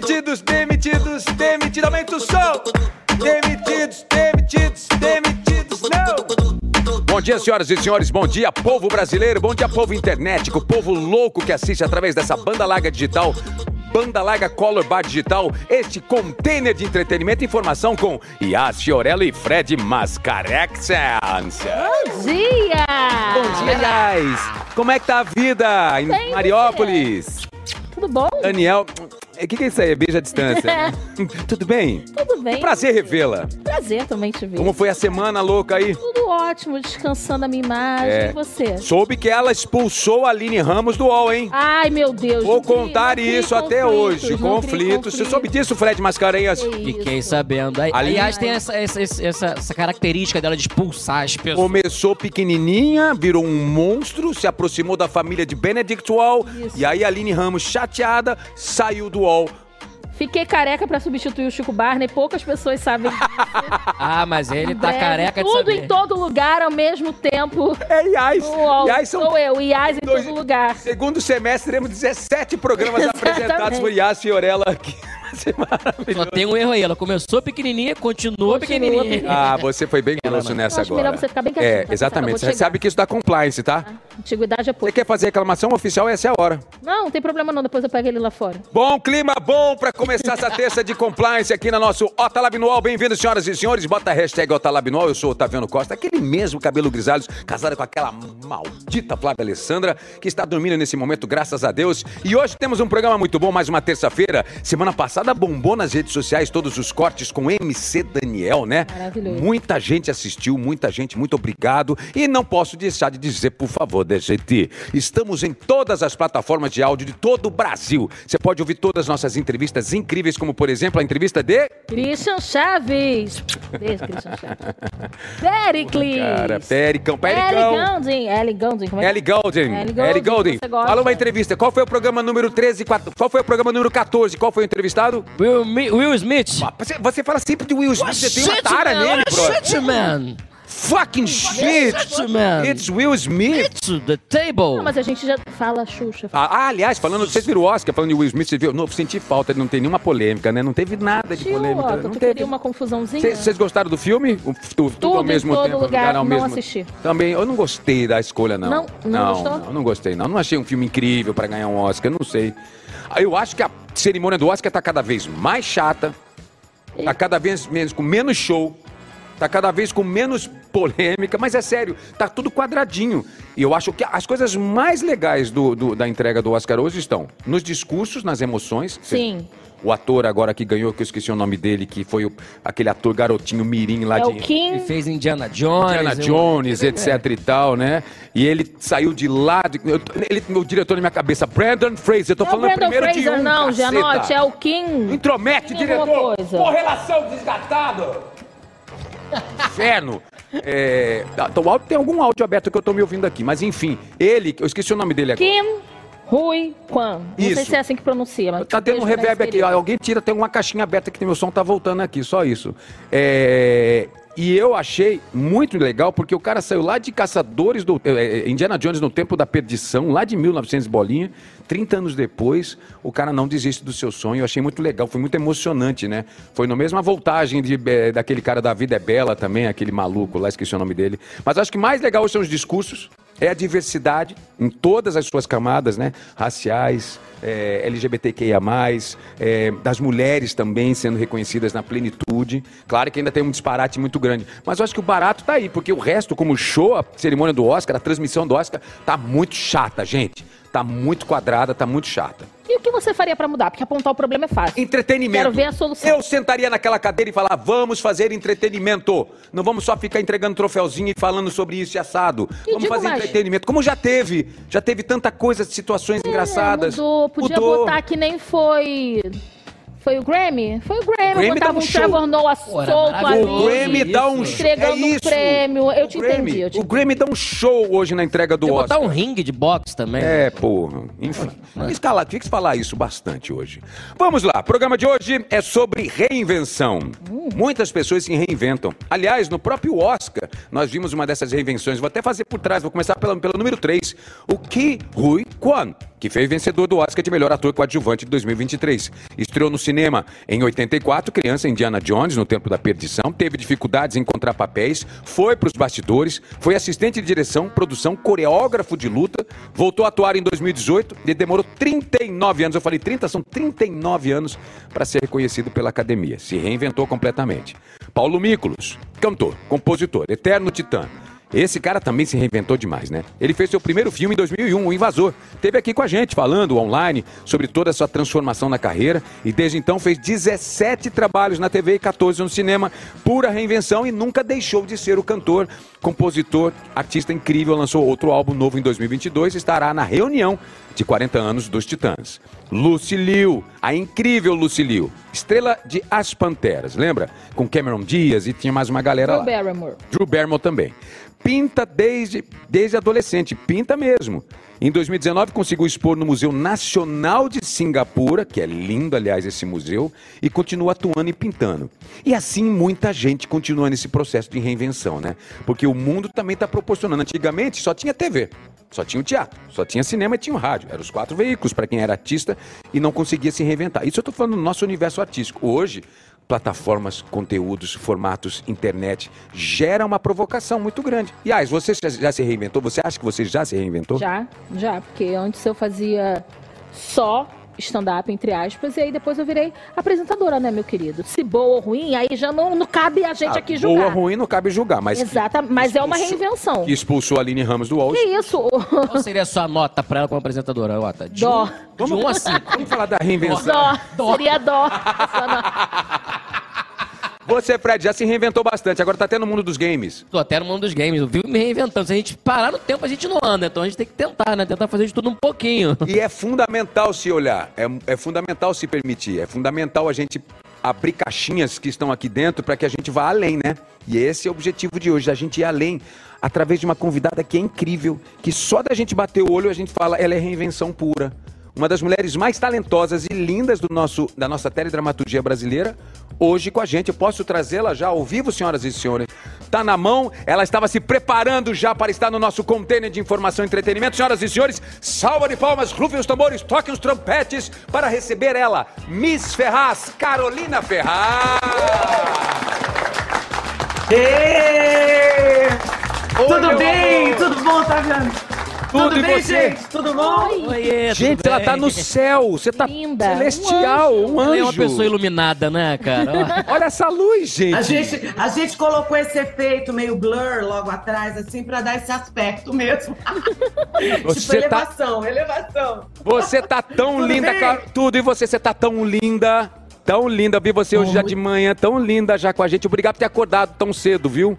Demitidos, demitidos, demitidos, aumenta o som. Demitidos, demitidos, demitidos, não. Bom dia, senhoras e senhores. Bom dia, povo brasileiro. Bom dia, povo internet. O povo louco que assiste através dessa banda larga digital. Banda Larga Color Bar Digital, este container de entretenimento e informação com Yas Fiorello e Fred Mascarex. Bom dia! Bom dia, Yas. Como é que tá a vida em Mariópolis? Tudo bom? Daniel, o que, que é isso aí? Beijo à distância. Tudo bem? Tudo bem. Que prazer revê-la. Prazer também te ver. Como foi a semana louca aí? Tudo ótimo, descansando a minha imagem. É. E você? Soube que ela expulsou a Aline Ramos do UOL, hein? Ai, meu Deus. Vou contar não isso até hoje. Conflitos. Você soube disso, Fred Mascarenhas? Que Fiquei isso. sabendo. Aí, Ali- Aliás, tem essa, essa, essa, essa característica dela de expulsar as pessoas. Começou pequenininha, virou um monstro, se aproximou da família de Benedict Wall. Isso. E aí a Aline Ramos, chateada, saiu do UOL. Fiquei careca pra substituir o Chico Barney. Poucas pessoas sabem. Ah, mas ele tá Breve, careca de Tudo saber. em todo lugar ao mesmo tempo. É IAS. Uou, IAS são sou eu, IAS em dois- todo lugar. Segundo semestre, teremos 17 programas apresentados por Yas Fiorella aqui. Só tem um erro aí. Ela começou pequenininha, continuou Continua pequenininha. pequenininha. Ah, você foi bem grosso nessa acho agora. melhor você ficar bem quietinho, É, tá? exatamente. Você chegar. sabe que isso dá compliance, tá? Antiguidade é Você pouco. quer fazer reclamação oficial, essa é a hora. Não, não tem problema não. Depois eu pego ele lá fora. Bom clima bom pra começar essa terça de compliance aqui na nosso Otalabinual. Bem-vindos, senhoras e senhores. Bota a hashtag Otalabinual. Eu sou o Otaviano Costa, aquele mesmo cabelo grisalhos, casado com aquela maldita Flávia Alessandra, que está dormindo nesse momento, graças a Deus. E hoje temos um programa muito bom, mais uma terça-feira. Semana passada bombou nas redes sociais todos os cortes com MC Daniel, né? Maravilhoso. Muita gente assistiu, muita gente, muito obrigado. E não posso deixar de dizer, por favor, DGT, estamos em todas as plataformas de áudio de todo o Brasil. Você pode ouvir todas as nossas entrevistas incríveis, como por exemplo a entrevista de. Christian Chaves. Beijo, Christian Chaves. Pericles. Cara, Pericão, Ellie Pericão. Goulding. Ellie Goulding. Como é Ellie. Ellie Goulding, Ellie gosta. Fala uma entrevista. Qual foi o programa número 13? quatro- Qual foi o programa número 14? Qual foi o entrevistado? Will, Mi- Will Smith. Você, você fala sempre de Will Smith, você tem uma tara man, nele, bro. Shit, man. Fucking shit! Shit, man. It's Will Smith. It's the table. Não, mas a gente já fala Xuxa. Ah, ah, aliás, falando, vocês viram o Oscar falando de Will Smith, vocês viram? Não, senti falta, não tem nenhuma polêmica, né? Não teve nada de Tio, polêmica. ó, não tu teve. queria uma confusãozinha? Cês- Vocês gostaram do filme? O- tu- tudo, Tudo ao mesmo todo tempo, lugar, ao não mesmo assisti. Também, eu não gostei da escolha, não. Não? Não não, gostou? não, não gostei, não. Não achei um filme incrível pra ganhar um Oscar, não sei. Ah, Eu acho que a cerimônia do Oscar tá cada vez mais chata, tá cada vez menos, com menos show, tá cada vez com menos polêmica, mas é sério, tá tudo quadradinho. E eu acho que as coisas mais legais do- do- da entrega do Oscar hoje estão nos discursos, nas emoções. Sim. O ator agora que ganhou, que eu esqueci o nome dele, que foi o- aquele ator garotinho mirim lá É de... o Kim. Ele fez Indiana Jones. Indiana eu- Jones, etc e tal, né? E ele saiu de lá, de, eu- ele, meu diretor na minha cabeça, Brandon Fraser, eu tô Não é falando Brandon primeiro de Fraser, um, não, caceta. Gianotti. É o Kim. Intromete, alguma diretor! Correlação desgatado! Inferno! É, então, tem algum áudio aberto que eu tô me ouvindo aqui, mas enfim, ele, eu esqueci o nome dele agora. Kim Rui Kwan. Não sei Isso. se é assim que pronuncia, mas. Tá tendo um reverb aqui. querido. Alguém tira, tem uma caixinha aberta que meu som tá voltando aqui, só isso. É, E eu achei muito legal, porque o cara saiu lá de Caçadores do. é, é, Indiana Jones no Tempo da Perdição, lá de 1900 bolinha. 30 anos depois, o cara não desiste do seu sonho. Eu achei muito legal, foi muito emocionante, né? Foi na mesma voltagem de, é, daquele cara da Vida é Bela também, aquele maluco lá, esqueci o nome dele. Mas acho que mais legal são os discursos, é a diversidade em todas as suas camadas, né? Raciais, é, LGBTQIA+, é, das mulheres também sendo reconhecidas na plenitude. Claro que ainda tem um disparate muito grande, mas eu acho que o barato tá aí, porque o resto, como show, a cerimônia do Oscar, a transmissão do Oscar, tá muito chata, gente. Tá muito quadrada, tá muito chata. E o que você faria pra mudar? Porque apontar o problema é fácil. Entretenimento. Quero ver a solução. Eu sentaria naquela cadeira e falar: vamos fazer entretenimento. Não vamos só ficar entregando troféuzinho e falando sobre isso e assado. E vamos fazer mais. entretenimento. Como já teve. Já teve tanta coisa, situações engraçadas. É, mudou. Podia Mudou. botar que nem foi. Foi o Grammy? Foi o Grammy. Grammy Botava dá um um show. Trevor Noah solto ali. O Grammy dá um show. Entregando é um prêmio. Eu O te Grammy- entendi, eu te O Grammy dá um show hoje na entrega do Podia Oscar. botar um ringue de boxe também. É, porra. Enfim. Fiz falar, tinha que falar isso bastante hoje. Vamos lá. O programa de hoje é sobre reinvenção. Muitas pessoas se reinventam. Aliás, no próprio Oscar, nós vimos uma dessas reinvenções. Vou até fazer por trás, vou começar pela, pelo número 3. O Ki Rui Kwan. Que foi vencedor do Oscar de melhor ator coadjuvante de 2023. Estreou no cinema em 84, criança Indiana Jones, no Tempo da Perdição, teve dificuldades em encontrar papéis, foi para os bastidores, foi assistente de direção, produção, coreógrafo de luta, voltou a atuar em 2018 e demorou 39 anos, eu falei 30, são 39 anos para ser reconhecido pela academia. Se reinventou completamente. Paulo Mícolos, cantor, compositor, eterno titã. Esse cara também se reinventou demais, né? Ele fez seu primeiro filme em 2001, O Invasor. Teve aqui com a gente, falando online sobre toda a sua transformação na carreira e desde então fez 17 trabalhos na TV e 14 no cinema. Pura reinvenção e nunca deixou de ser o cantor, compositor, artista incrível. Lançou outro álbum novo em 2022 e estará na reunião de 40 anos dos Titãs. Lucy Liu, a incrível Lucy Liu, estrela de As Panteras, lembra? Com Cameron Diaz e tinha mais uma galera Drew lá. Barrymore. Drew Barrymore também. Pinta desde, desde adolescente, pinta mesmo. Em 2019 conseguiu expor no Museu Nacional de Singapura, que é lindo, aliás, esse museu, e continua atuando e pintando. E assim muita gente continua nesse processo de reinvenção, né? Porque o mundo também está proporcionando. Antigamente só tinha TV, só tinha o teatro, só tinha cinema e tinha o rádio. Eram os quatro veículos para quem era artista e não conseguia se reinventar. Isso eu estou falando no nosso universo artístico. Hoje, plataformas, conteúdos, formatos, internet, gera uma provocação muito grande. E Ais, você já se reinventou? Você acha que você já se reinventou? Já, já, porque antes eu fazia só stand-up, entre aspas, e aí depois eu virei apresentadora, né, meu querido? Se boa ou ruim, aí já não, não cabe a gente Ah, aqui boa julgar. ou ruim não cabe julgar, mas Exata, mas é uma expulsou- reinvenção. que expulsou a Aline Ramos do UOL. Que isso? Qual seria a sua nota pra ela como apresentadora, Jota? De Dó. um- De 1 a 5. Vamos falar da reinvenção. Dó. Seria dó. Você, Fred, já se reinventou bastante, agora tá até no mundo dos games. Tô até no mundo dos games, eu vivo me reinventando. Se a gente parar no tempo, a gente não anda. Então a gente tem que tentar, né? Tentar fazer de tudo um pouquinho. E é fundamental se olhar, é, é fundamental se permitir, é fundamental a gente abrir caixinhas que estão aqui dentro para que a gente vá além, né? E esse é o objetivo de hoje, a gente ir além através de uma convidada que é incrível, que só da gente bater o olho a gente fala, ela é reinvenção pura. Uma das mulheres mais talentosas e lindas do nosso, da nossa teledramaturgia brasileira, hoje com a gente. Eu posso trazê-la já ao vivo, senhoras e senhores. Tá na mão, ela estava se preparando já para estar no nosso container de informação e entretenimento. Senhoras e senhores, salva de palmas, rufem os tambores, toquem os trompetes para receber ela, Miss Ferraz, Carolina Ferraz. Ê! Tudo meu bem? amor. Tudo bom, tá Tudo e bem, você? gente? Tudo bom? Oiê, Gente, tudo ela tá no céu, você tá Linda, celestial, um anjo. Ela é uma pessoa iluminada, né, cara? Olha essa luz, gente. A gente, a gente colocou esse efeito meio blur logo atrás, assim, pra dar esse aspecto mesmo. Você tipo, tá- elevação, elevação. Você tá tão Tudo linda, cara. Tudo. E você, você tá tão linda. Tão linda. Vi você hoje já de manhã, tão linda já com a gente. Obrigado por ter acordado tão cedo, viu?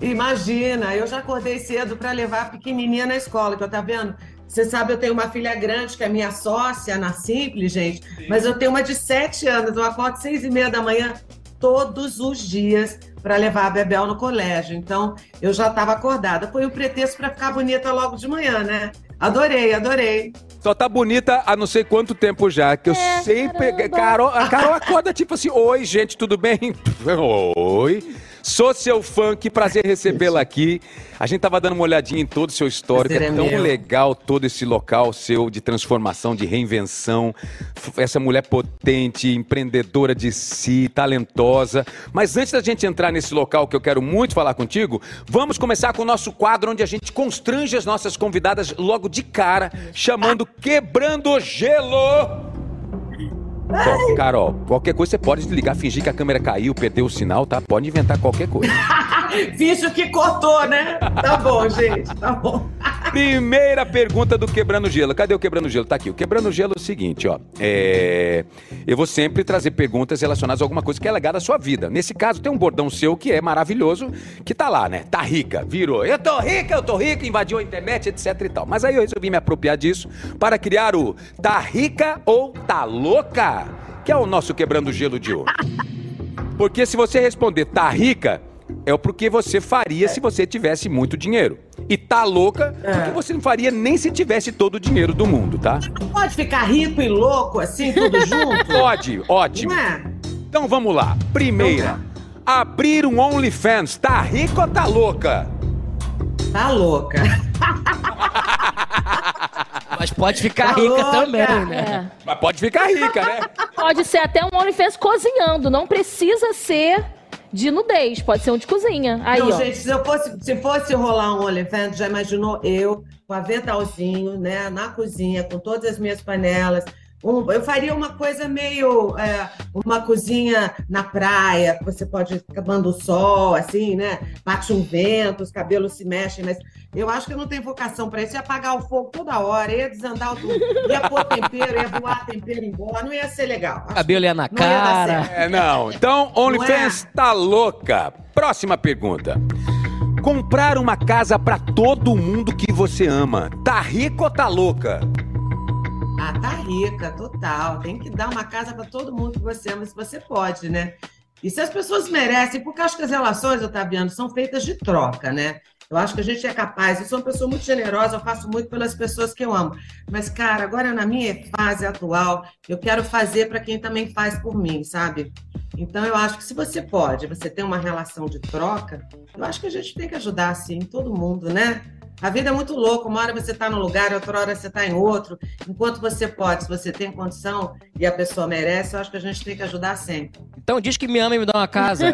Imagina, eu já acordei cedo pra levar a pequenininha na escola, que eu tá vendo? Você sabe, eu tenho uma filha grande que é minha sócia na Simples, gente, mas eu tenho uma de sete anos. Eu acordo seis e meia da manhã todos os dias para levar a Bebel no colégio. Então, eu já estava acordada. Foi um pretexto para ficar bonita logo de manhã, né? Adorei, adorei. Só tá bonita há não sei quanto tempo já. Que eu É, sempre. caramba. Carol, a Carol acorda tipo assim: Oi, gente, tudo bem? Oi. Sou seu fã, que prazer recebê-la aqui. A gente tava dando uma olhadinha em todo o seu histórico. É é tão meu. legal todo esse local seu de transformação, de reinvenção. Essa mulher potente, empreendedora de si, talentosa. Mas antes da gente entrar nesse local que eu quero muito falar contigo, vamos começar com o nosso quadro onde a gente constrange as nossas convidadas logo de cara, chamando Quebrando Gelo. Bom, Carol, qualquer coisa você pode desligar, fingir que a câmera caiu, perdeu o sinal, tá? Pode inventar qualquer coisa. Finge que cortou, né? Tá bom, gente, tá bom. Primeira pergunta do Quebrando Gelo. Cadê o Quebrando Gelo? Tá aqui. O Quebrando Gelo é o seguinte, ó. É... Eu vou sempre trazer perguntas relacionadas a alguma coisa que é legada à sua vida. Nesse caso, tem um bordão seu que é maravilhoso, que tá lá, né? Tá rica, virou. Eu tô rica, eu tô rica, invadiu a internet, etc e tal. Mas aí eu resolvi me apropriar disso para criar o Tá Rica ou Tá Louca? Que é o nosso Quebrando Gelo de hoje. Porque se você responder tá rica, é o porque você faria se você tivesse muito dinheiro. E tá louca, porque você não faria nem se tivesse todo o dinheiro do mundo, tá? Pode ficar rico e louco assim, tudo junto? Pode, ótimo. É? Então vamos lá. Primeira, abrir um OnlyFans, tá rica ou tá louca? Tá louca. Mas pode ficar Tá rica louca. também, né? É. Mas pode ficar rica, né? Pode ser até um OnlyFans cozinhando, não precisa ser de nudez, pode ser um de cozinha. Aí, Não, ó. gente, se, eu fosse, se fosse rolar um OnlyFans, já imaginou eu com aventalzinho, né, na cozinha, com todas as minhas panelas. Um- eu faria uma coisa meio é, uma cozinha na praia, que você pode tomando o sol, assim, né? Bate um vento, os cabelos se mexem, mas eu acho que eu não tenho vocação para isso. Ia apagar o fogo toda hora, ia desandar tudo, ia pôr tempero, ia voar tempero embora, não ia ser legal. Acho Cabelo ia na ia cara. certo. É, não. Então, OnlyFans Não tá louca. Próxima pergunta. Comprar uma casa pra todo mundo que você ama. Tá rico ou tá louca? Ah, tá rica, total. Tem que dar uma casa para todo mundo que você ama, se você pode, né? E se as pessoas merecem, porque acho que as relações, Otaviano, são feitas de troca, né? Eu acho que a gente é capaz. Eu sou uma pessoa muito generosa, eu faço muito pelas pessoas que eu amo. Mas, cara, agora na minha fase atual, eu quero fazer para quem também faz por mim, sabe? Então, eu acho que se você pode, você tem uma relação de troca, eu acho que a gente tem que ajudar, assim, todo mundo, né? A vida é muito louca, uma hora você está num lugar, outra hora você está em outro. Enquanto você pode, se você tem condição e a pessoa merece, eu acho que a gente tem que ajudar sempre. Então diz que me ama e me dá uma casa.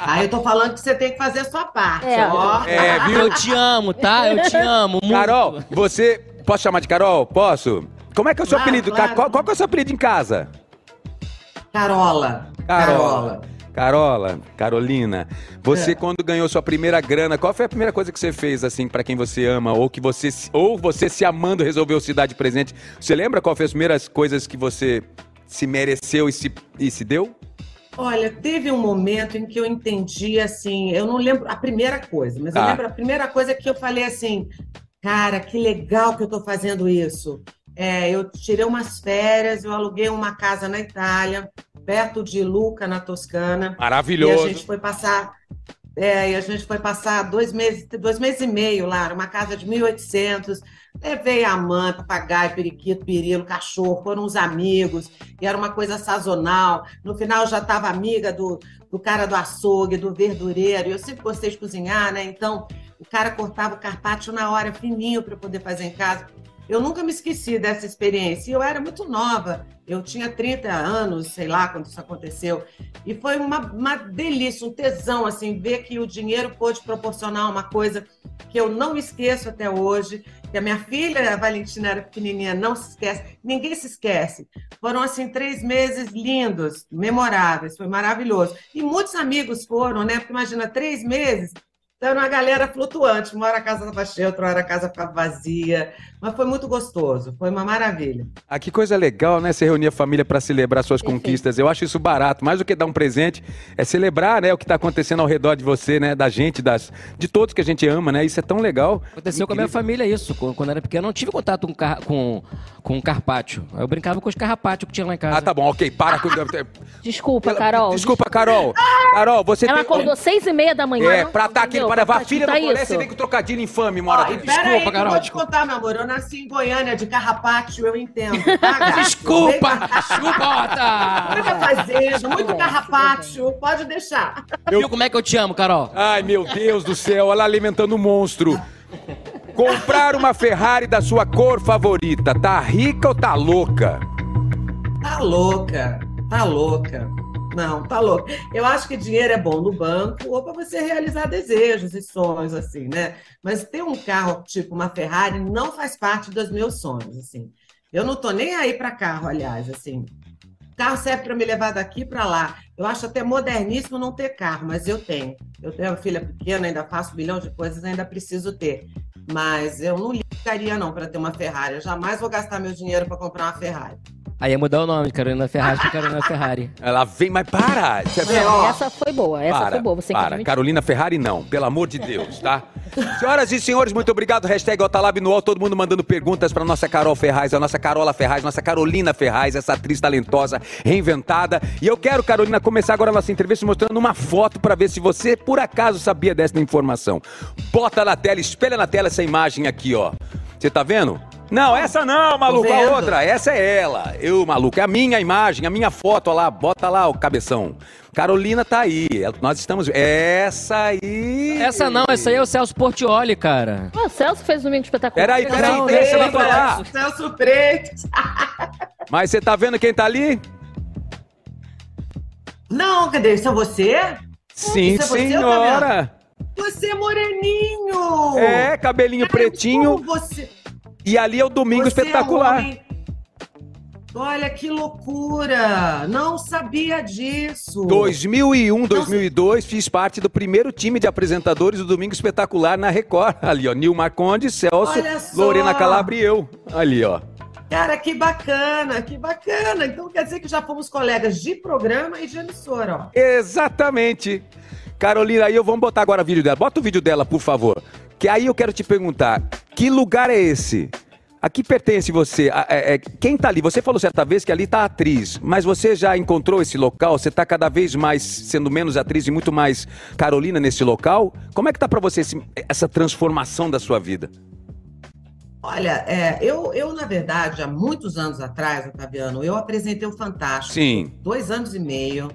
Aí eu tô falando que você tem que fazer a sua parte, É. ó. É, viu? Eu te amo, tá? Eu te amo muito. Carol, você. Posso chamar de Carol? Posso? Como é que é o seu Claro, apelido? claro. Qual, qual que é o seu apelido em casa? Carola. Carola. Carola, Carolina, você É. quando ganhou sua primeira grana, qual foi a primeira coisa que você fez assim pra quem você ama ou que você se- ou você se amando resolveu se dar de presente? Você lembra qual foi as primeiras coisas que você se mereceu e se, e se deu? Olha, teve um momento em que eu entendi assim, eu não lembro a primeira coisa, mas eu Tá. lembro a primeira coisa que eu falei assim, cara, que legal que eu tô fazendo isso. É, eu tirei umas férias, eu aluguei uma casa na Itália, perto de Luca, na Toscana. E a Maravilhoso. gente foi passar, é, e a gente foi passar dois meses, dois meses e meio lá, uma casa de 1.800. Levei a mãe, papagaio, periquito, perilo, cachorro, foram uns amigos, e era uma coisa sazonal. No final já estava amiga do, do cara do açougue, do verdureiro, e eu sempre gostei de cozinhar, né? Então o cara cortava o carpaccio na hora, fininho, para poder fazer em casa. Eu nunca me esqueci dessa experiência. Eu era muito nova, eu tinha 30 anos, sei lá, quando isso aconteceu. E foi uma, uma delícia, um tesão, assim, ver que o dinheiro pôde proporcionar uma coisa que eu não esqueço até hoje, que a minha filha, a Valentina, era pequenininha, não se esquece, ninguém se esquece. Foram, assim, três meses lindos, memoráveis, foi maravilhoso. E muitos amigos foram, né? Porque imagina, três meses, então, era uma galera flutuante. Uma hora a casa estava cheia, outra hora a casa ficava vazia. Mas foi muito gostoso, foi uma maravilha. Ah, que coisa legal, né? Você reunir a família para celebrar suas Perfeito. conquistas. Eu acho isso barato. Mais do que dar um presente, é celebrar, né, o que tá acontecendo ao redor de você, né? Da gente, das, de todos que a gente ama, né? Isso é tão legal. Aconteceu com a minha Incrível. família isso. Quando era pequeno, eu não tive contato com, car com, com carpaccio. Eu brincava com os carrapátios que tinha lá em casa. Ah, tá bom, ok. Para com. Desculpa, Carol. Desculpa, Carol. Carol, você Ela tem. acordou seis e meia da manhã. É, pra estar aqui, entendeu? Pra levar a Pra filha no escutar colégio, você vem com trocadilho infame, mora pera aí, que eu Carol, vou te desculpa. contar, meu amor. Eu nasci em Goiânia, de Carrapátio, eu entendo. Tá? Desculpa! Desculpa! Muita fazenda, muito bem, carrapátio, pode deixar. Viu como é que eu te amo, Carol? Ai, meu Deus do céu, ela alimentando um monstro. Comprar uma Ferrari da sua cor favorita, tá rica ou tá louca? Tá louca, tá louca. Não, tá louca. Eu acho que dinheiro é bom no banco ou para você realizar desejos e sonhos, assim, né? Mas ter um carro tipo uma Ferrari não faz parte dos meus sonhos, assim. Eu não tô nem aí para carro, aliás, assim. Carro serve para me levar daqui para lá. Eu acho até moderníssimo não ter carro, mas eu tenho. Eu tenho uma filha pequena, ainda faço um milhão de coisas, ainda preciso ter. Mas eu não ligaria não para ter uma Ferrari. Eu jamais vou gastar meu dinheiro para comprar uma Ferrari. Aí ia mudar o nome de Carolina Ferraz pra Carolina Ferrari. Ela vem, mas para! Você É, ó. Essa foi boa, essa para, foi boa. Você para. Carolina Ferrari não, pelo amor de Deus, tá? Senhoras e senhores, muito obrigado. Hashtag Otalab no UOL, todo mundo mandando perguntas pra nossa Carol Ferraz, a nossa Carola Ferraz, nossa Carolina Ferraz, essa atriz talentosa, reinventada. E eu quero, Carolina, começar agora a nossa entrevista mostrando uma foto pra ver se você, por acaso, sabia dessa informação. Bota na tela, espelha na tela essa imagem aqui, ó. Você tá vendo? Não, essa não, maluco, a outra. Essa é ela. Eu, maluco, é a minha imagem, a minha foto ó lá. Bota lá o cabeção. Carolina tá aí. ela- Nós estamos. Essa aí. Essa não, essa aí é o Celso Portioli, cara. Ah, o Celso fez domingo espetacular. Peraí, peraí, Não, deixa ela falar. Celso Freitas. Mas você tá vendo quem tá ali? Não, cadê? Isso é você? Sim, isso é você, senhora. Você é moreninho! É, cabelinho Cara, pretinho. como Você, E ali é o Domingo você é Espetacular. homem. Olha que loucura! Não sabia disso. 2001, 2002, fiz parte do primeiro time de apresentadores do Domingo Espetacular na Record. Ali, ó. Nil Marconde, Celso. Lorena Calabria e eu. Ali, ó. Cara, que bacana, que bacana. Então quer dizer que já fomos colegas de programa e de emissora, ó. Exatamente. Carolina, aí eu vamos botar agora o vídeo dela. Bota o vídeo dela, por favor. Que aí eu quero te perguntar: que lugar é esse? A que pertence você? A- é- é- quem tá ali? Você falou certa vez que ali tá a atriz, mas você já encontrou esse local? Você tá cada vez mais sendo menos atriz e muito mais Carolina nesse local? Como é que tá pra você esse- essa transformação da sua vida? Olha, é, eu, eu, na verdade, há muitos anos atrás, Otaviano, eu apresentei o Fantástico. Sim. Dois anos e meio.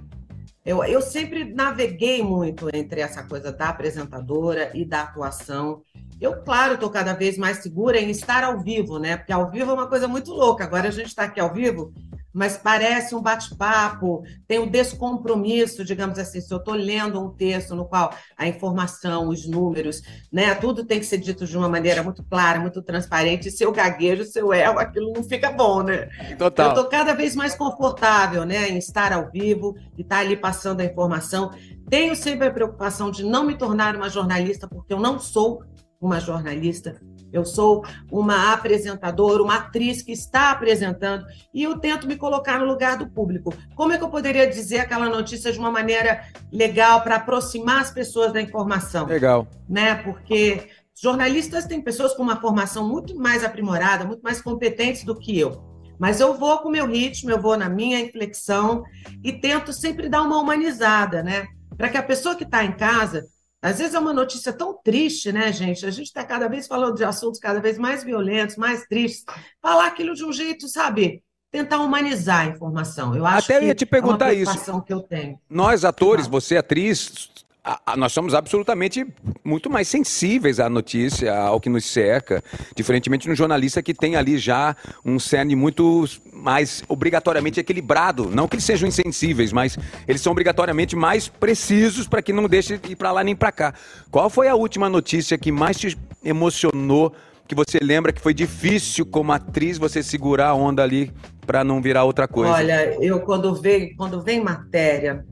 Eu, eu sempre naveguei muito entre essa coisa da apresentadora e da atuação. Eu, claro, estou cada vez mais segura em estar ao vivo, né? Porque ao vivo é uma coisa muito louca. Agora a gente está aqui ao vivo, mas parece um bate-papo, tem um descompromisso, digamos assim. Se eu estou lendo um texto no qual a informação, os números, né? Tudo tem que ser dito de uma maneira muito clara, muito transparente. E se eu gaguejo, se eu erro, aquilo não fica bom, né? Eu Total. estou cada vez mais confortável né, em estar ao vivo e estar ali passando a informação. Tenho sempre a preocupação de não me tornar uma jornalista, porque eu não sou uma jornalista. Eu sou uma apresentadora, uma atriz que está apresentando e eu tento me colocar no lugar do público. Como é que eu poderia dizer aquela notícia de uma maneira legal para aproximar as pessoas da informação? Legal. né? Porque jornalistas têm pessoas com uma formação muito mais aprimorada, muito mais competentes do que eu. Mas eu vou com o meu ritmo, eu vou na minha inflexão e tento sempre dar uma humanizada, né? Para que a pessoa que está em casa, às vezes é uma notícia tão triste, né, gente? A gente está cada vez falando de assuntos cada vez mais violentos, mais tristes. Falar aquilo de um jeito, sabe? Tentar humanizar a informação. Eu acho Até que ia te perguntar é uma isso. que eu tenho. Nós, atores, você, atriz, a- a- nós somos absolutamente muito mais sensíveis à notícia, ao que nos cerca, diferentemente de um jornalista que tem ali já um cerne muito mais obrigatoriamente equilibrado. Não que eles sejam insensíveis, mas eles são obrigatoriamente mais precisos para que não deixe ir para lá nem para cá. Qual foi a última notícia que mais te emocionou? Que você lembra que foi difícil como atriz você segurar a onda ali para não virar outra coisa? Olha, eu quando vem, quando vem matéria,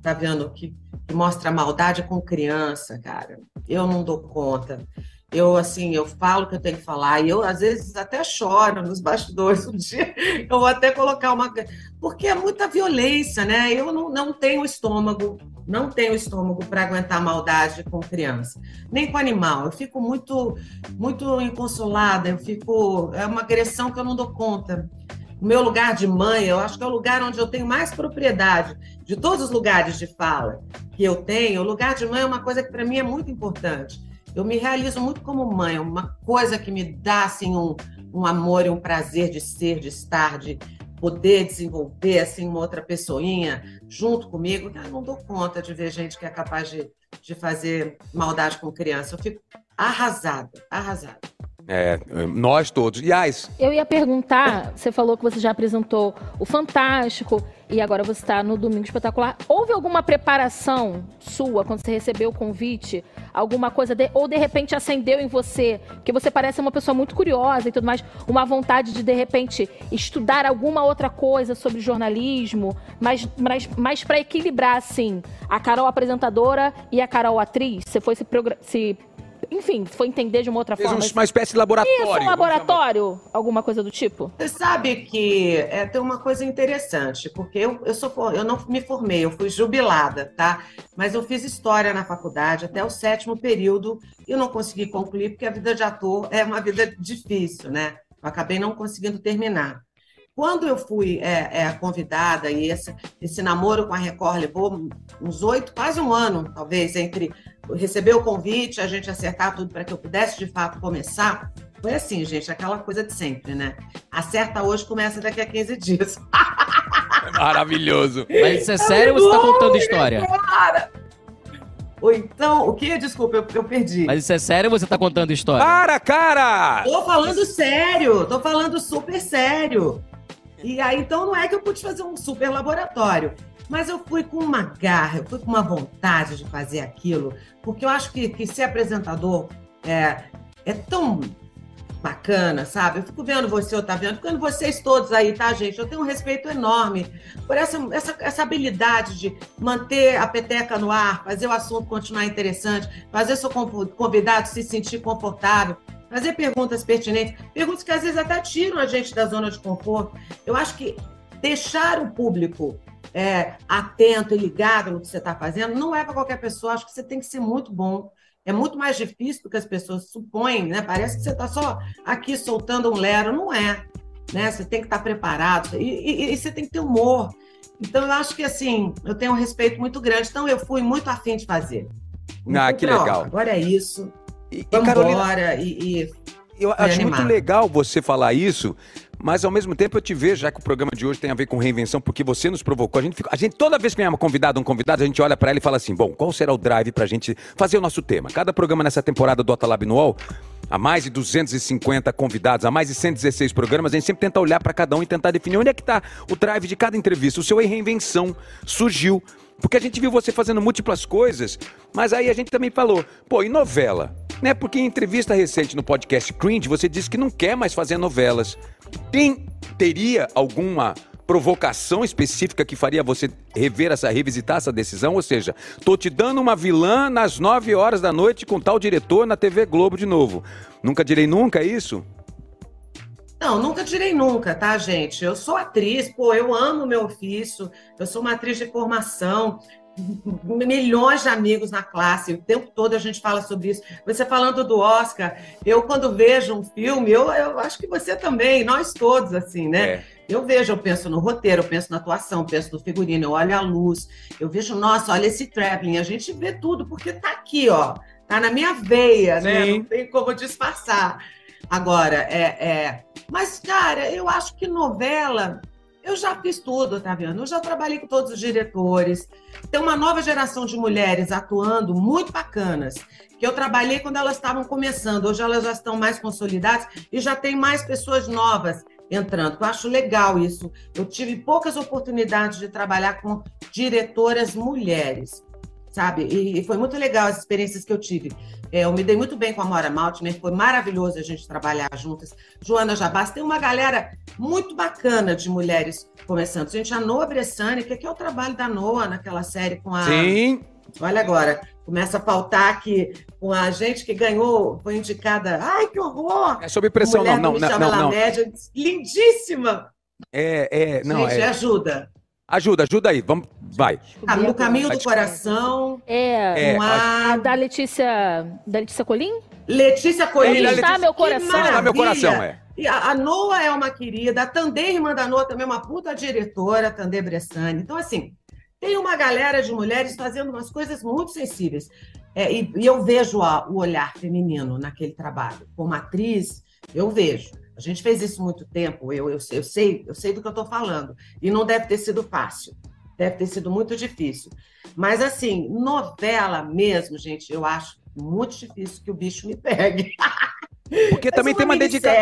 tá vendo, que, que mostra maldade com criança, cara, eu não dou conta. Eu, assim, eu falo o que eu tenho que falar, e eu, às vezes, até choro nos bastidores. Um dia eu vou até colocar uma. Porque é muita violência, né? Eu não, não tenho estômago, não tenho estômago para aguentar maldade com criança, nem com animal. Eu fico muito, muito inconsolada, eu fico. É uma agressão que eu não dou conta. O meu lugar de mãe, eu acho que é o lugar onde eu tenho mais propriedade de todos os lugares de fala que eu tenho. O lugar de mãe é uma coisa que para mim é muito importante. Eu me realizo muito como mãe, uma coisa que me dá assim um, um amor e um prazer de ser, de estar, de poder desenvolver assim uma outra pessoinha junto comigo. Eu não dou conta de ver gente que é capaz de, de fazer maldade com criança. Eu fico arrasada, arrasada. É, nós todos. Yas, Eu ia perguntar, você falou que você já apresentou o Fantástico e agora você está no Domingo Espetacular. Houve alguma preparação sua quando você recebeu o convite? Alguma coisa, de- ou de repente acendeu em você, porque você parece uma pessoa muito curiosa e tudo mais, uma vontade de de repente estudar alguma outra coisa sobre jornalismo, mas, mas, mas para equilibrar assim, a Carol apresentadora e a Carol atriz? Você foi se, se enfim, foi entender de uma outra fez forma? um- uma espécie de laboratório. Isso, um laboratório? Alguma coisa do tipo? Você sabe que é, tem uma coisa interessante, porque eu, eu, sou, eu não me formei, eu fui jubilada, tá? Mas eu fiz história na faculdade até o sétimo período e eu não consegui concluir, porque a vida de ator é uma vida difícil, né? Eu acabei não conseguindo terminar. Quando eu fui é, é, convidada e esse, esse namoro com a Record levou uns oito, quase um ano, talvez, entre receber o convite, a gente acertar tudo para que eu pudesse de fato começar, foi assim, gente, aquela coisa de sempre, né? Acerta hoje, começa daqui a 15 dias. Maravilhoso. Mas isso é sério ou você tá contando história? Cara! Ou então, o que? Desculpa, eu, eu perdi. Mas isso é sério ou você tá contando história? Para, cara! Tô falando sério, tô falando super sério. E aí, então, não é que eu pude fazer um super laboratório. Mas eu fui com uma garra, eu fui com uma vontade de fazer aquilo, porque eu acho que, que ser apresentador é, é tão bacana, sabe? Eu fico vendo você, Otaviano, fico vendo vocês todos aí, tá, gente? Eu tenho um respeito enorme por essa, essa, essa habilidade de manter a peteca no ar, fazer o assunto continuar interessante, fazer seu convidado se sentir confortável, fazer perguntas pertinentes, perguntas que às vezes até tiram a gente da zona de conforto. Eu acho que deixar o público é, atento e ligado no que você está fazendo não é para qualquer pessoa. Acho que você tem que ser muito bom é muito mais difícil do que as pessoas supõem, né? Parece que você está só aqui soltando um lero. Não é. Né? Você tem que estar tá preparado e, e, e, você tem que ter humor. Então, eu acho que, assim, eu tenho um respeito muito grande. Então, eu fui muito afim de fazer. Ah, que legal. agora é isso. E, Vamos e Carolina, embora e, e eu acho muito legal você falar isso, mas ao mesmo tempo eu te vejo, já que o programa de hoje tem a ver com reinvenção, porque você nos provocou. A gente, fica, a gente toda vez que vem uma convidada, um convidado, a gente olha para ela e fala assim: bom, qual será o drive pra gente fazer o nosso tema? Cada programa nessa temporada do Atalab Noel, há mais de 250 convidados, há mais de 116 programas, a gente sempre tenta olhar para cada um e tentar definir onde é que está o drive de cada entrevista. O seu reinvenção surgiu. Porque a gente viu você fazendo múltiplas coisas, mas aí a gente também falou, pô, e novela? Né? Porque em entrevista recente no podcast Cringe, você disse que não quer mais fazer novelas. Tem, teria alguma provocação específica que faria você rever essa, revisitar essa decisão? Ou seja, tô te dando uma vilã nas 9 horas da noite com tal diretor na TV Globo de novo. Nunca direi nunca, é isso? Não, nunca direi nunca, tá, gente? Eu sou atriz, pô, eu amo meu ofício, eu sou uma atriz de formação, milhões de amigos na classe, o tempo todo a gente fala sobre isso. Você falando do Oscar, eu quando vejo um filme, eu, eu acho que você também, nós todos, assim, né? É. Eu vejo, eu penso no roteiro, eu penso na atuação, penso no figurino, eu olho a luz, eu vejo, nossa, olha esse traveling, a gente vê tudo, porque tá aqui, ó, tá na minha veia, né? Sim. né? Não tem como disfarçar. Agora, é, é... Mas, cara, eu acho que novela eu já fiz tudo, tá vendo? Eu já trabalhei com todos os diretores. Tem uma nova geração de mulheres atuando muito bacanas, que eu trabalhei quando elas estavam começando. Hoje elas já estão mais consolidadas e já tem mais pessoas novas entrando. Eu acho legal isso. Eu tive poucas oportunidades de trabalhar com diretoras mulheres sabe? E, foi muito legal as experiências que eu tive. É, eu me dei muito bem com a Mora Maltner, foi maravilhoso a gente trabalhar juntas. Joana Jabás, tem uma galera muito bacana de mulheres começando. Gente, a Noa Bressani, que aqui é o trabalho da Noa naquela série com a. Sim. Olha agora, começa a faltar que com a gente que ganhou, foi indicada. Ai, que horror! É sob pressão, não, não, não, não, não. Média, lindíssima! É, é, não. Gente, é... ajuda. Ajuda, ajuda aí, vamos, vai. Ah, no caminho do coração. É, é a... a da Letícia, da Letícia Colim? Letícia Colim. Onde está meu coração? Onde está meu coração, é. E a, a Noa é uma querida, a Tandê, irmã da Noa, também é uma puta diretora, Tandê Bressani. Então, assim, tem uma galera de mulheres fazendo umas coisas muito sensíveis. É, e, e, eu vejo a, o olhar feminino naquele trabalho. Como atriz, eu vejo. A gente fez isso muito tempo, eu, eu, eu sei, eu sei do que eu estou falando. E não deve ter sido fácil. Deve ter sido muito difícil. Mas, assim, novela mesmo, gente, eu acho muito difícil que o bicho me pegue. Porque também uma tem uma dedicação.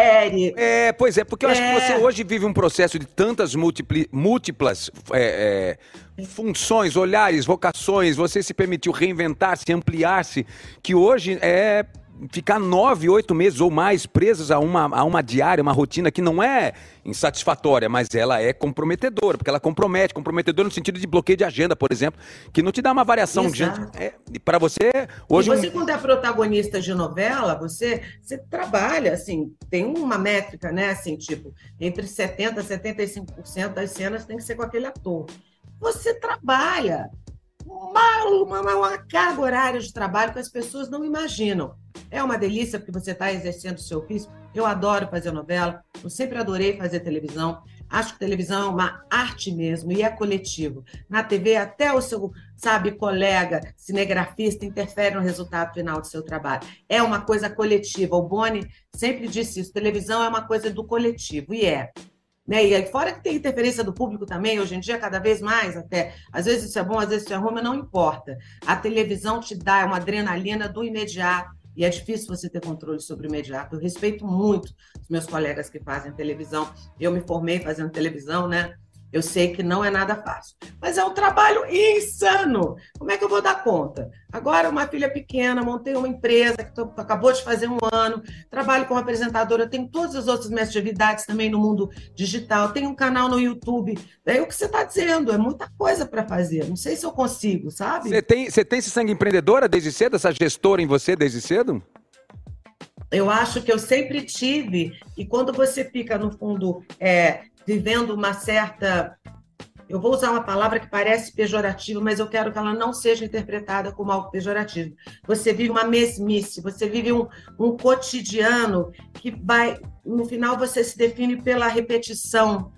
É, pois é, porque eu é. acho que você é. hoje vive um processo de tantas múltipli... múltiplas é, é, funções, olhares, vocações. Você se permitiu reinventar-se, ampliar-se, que hoje é ficar nove, oito meses ou mais presos a uma, a uma diária, uma rotina que não é insatisfatória, mas ela é comprometedora, porque ela compromete, comprometedora no sentido de bloqueio de agenda, por exemplo, que não te dá uma variação é, para você hoje. E você quando é protagonista de novela, você você trabalha assim, tem uma métrica, né, assim, tipo, entre 70 e 75% das cenas tem que ser com aquele ator. Você trabalha uma, uma, uma carga horária de trabalho que as pessoas não imaginam. É uma delícia porque você está exercendo o seu ofício. Eu adoro fazer novela, eu sempre adorei fazer televisão. Acho que televisão é uma arte mesmo e é coletivo. Na TV, até o seu, sabe, colega cinegrafista interfere no resultado final do seu trabalho. É uma coisa coletiva. O Boni sempre disse isso: televisão é uma coisa do coletivo, e é. Né? E aí, fora que tem interferência do público também, hoje em dia, cada vez mais até. Às vezes isso é bom, às vezes isso é ruim, mas não importa. A televisão te dá uma adrenalina do imediato, e é difícil você ter controle sobre o imediato. Eu respeito muito os meus colegas que fazem televisão. Eu me formei fazendo televisão, né? Eu sei que não é nada fácil, mas é um trabalho insano. Como é que eu vou dar conta? Agora, uma filha pequena, montei uma empresa que tô, acabou de fazer um ano, trabalho como apresentadora, tenho todas as outras minhas atividades também no mundo digital, tenho um canal no YouTube. É o que você está dizendo, é muita coisa para fazer. Não sei se eu consigo, sabe? Você tem, você tem esse sangue empreendedora desde cedo, essa gestora em você desde cedo? Eu acho que eu sempre tive, e quando você fica, no fundo, é, vivendo uma certa. Eu vou usar uma palavra que parece pejorativa, mas eu quero que ela não seja interpretada como algo pejorativo. Você vive uma mesmice, você vive um, um cotidiano que vai. No final, você se define pela repetição,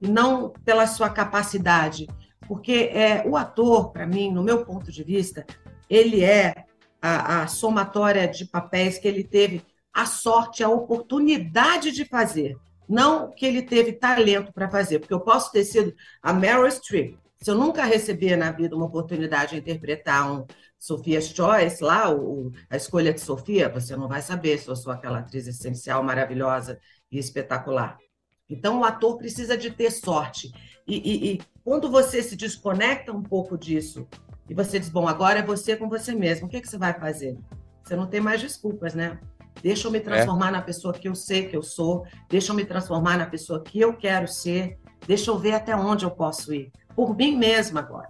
não pela sua capacidade. Porque é, o ator, para mim, no meu ponto de vista, ele é a, a somatória de papéis que ele teve a sorte, a oportunidade de fazer. Não que ele teve talento para fazer, porque eu posso ter sido a Meryl Streep. Se eu nunca receber na vida uma oportunidade de interpretar um Sophia's Choice, lá, o, a escolha de Sofia, você não vai saber se eu sou aquela atriz essencial, maravilhosa e espetacular. Então, o ator precisa de ter sorte. E, e, e quando você se desconecta um pouco disso, e você diz, bom, agora é você com você mesmo, o que, que você vai fazer? Você não tem mais desculpas, né? Deixa eu me transformar é. na pessoa que eu sei que eu sou. Deixa eu me transformar na pessoa que eu quero ser. Deixa eu ver até onde eu posso ir. Por mim mesma agora.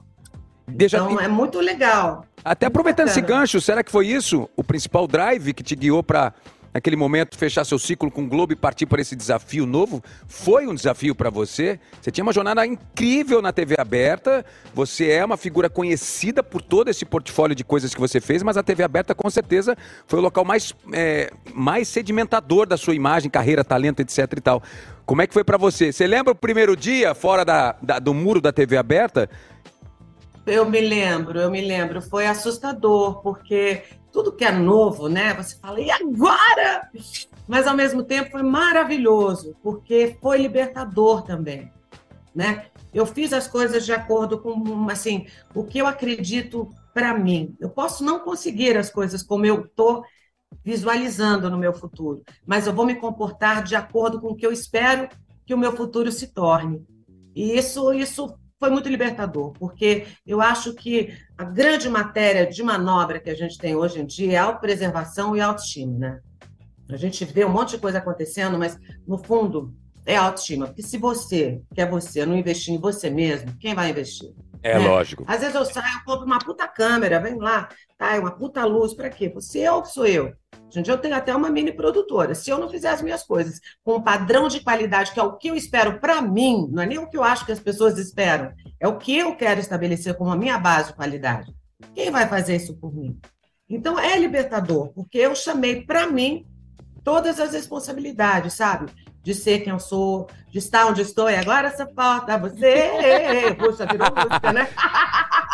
Deixa então, é muito legal. Até aproveitando bacana. esse gancho, será que foi isso o principal drive que te guiou para naquele momento, fechar seu ciclo com o Globo e partir para esse desafio novo? Foi um desafio para você? Você tinha uma jornada incrível na TV aberta, você é uma figura conhecida por todo esse portfólio de coisas que você fez, mas a TV aberta com certeza foi o local mais, é, mais sedimentador da sua imagem, carreira, talento, etc e tal. Como é que foi para você? Você lembra o primeiro dia fora da, da, do muro da TV aberta? Eu me lembro, eu me lembro. Foi assustador, porque tudo que é novo, né? Você fala, e agora? Mas ao mesmo tempo foi maravilhoso, porque foi libertador também, né? Eu fiz as coisas de acordo com assim, o que eu acredito para mim. Eu posso não conseguir as coisas como eu tô visualizando no meu futuro, mas eu vou me comportar de acordo com o que eu espero que o meu futuro se torne. E isso isso foi muito libertador, porque eu acho que a grande matéria de manobra que a gente tem hoje em dia é autopreservação e autoestima, né? A gente vê um monte de coisa acontecendo, mas no fundo é autoestima, porque se você, que é você, não investir em você mesmo, quem vai investir? É né? lógico. Às vezes eu saio, eu compro uma puta câmera, vem lá, tá, é uma puta luz, para quê? Você é ou sou eu? Gente, eu tenho até uma mini produtora. Se eu não fizer as minhas coisas com um padrão de qualidade, que é o que eu espero para mim, não é nem o que eu acho que as pessoas esperam, é o que eu quero estabelecer como a minha base de qualidade. Quem vai fazer isso por mim? Então é libertador, porque eu chamei para mim todas as responsabilidades, sabe? De ser quem eu sou, de estar onde estou, e agora só falta você. Puxa, virou música, né?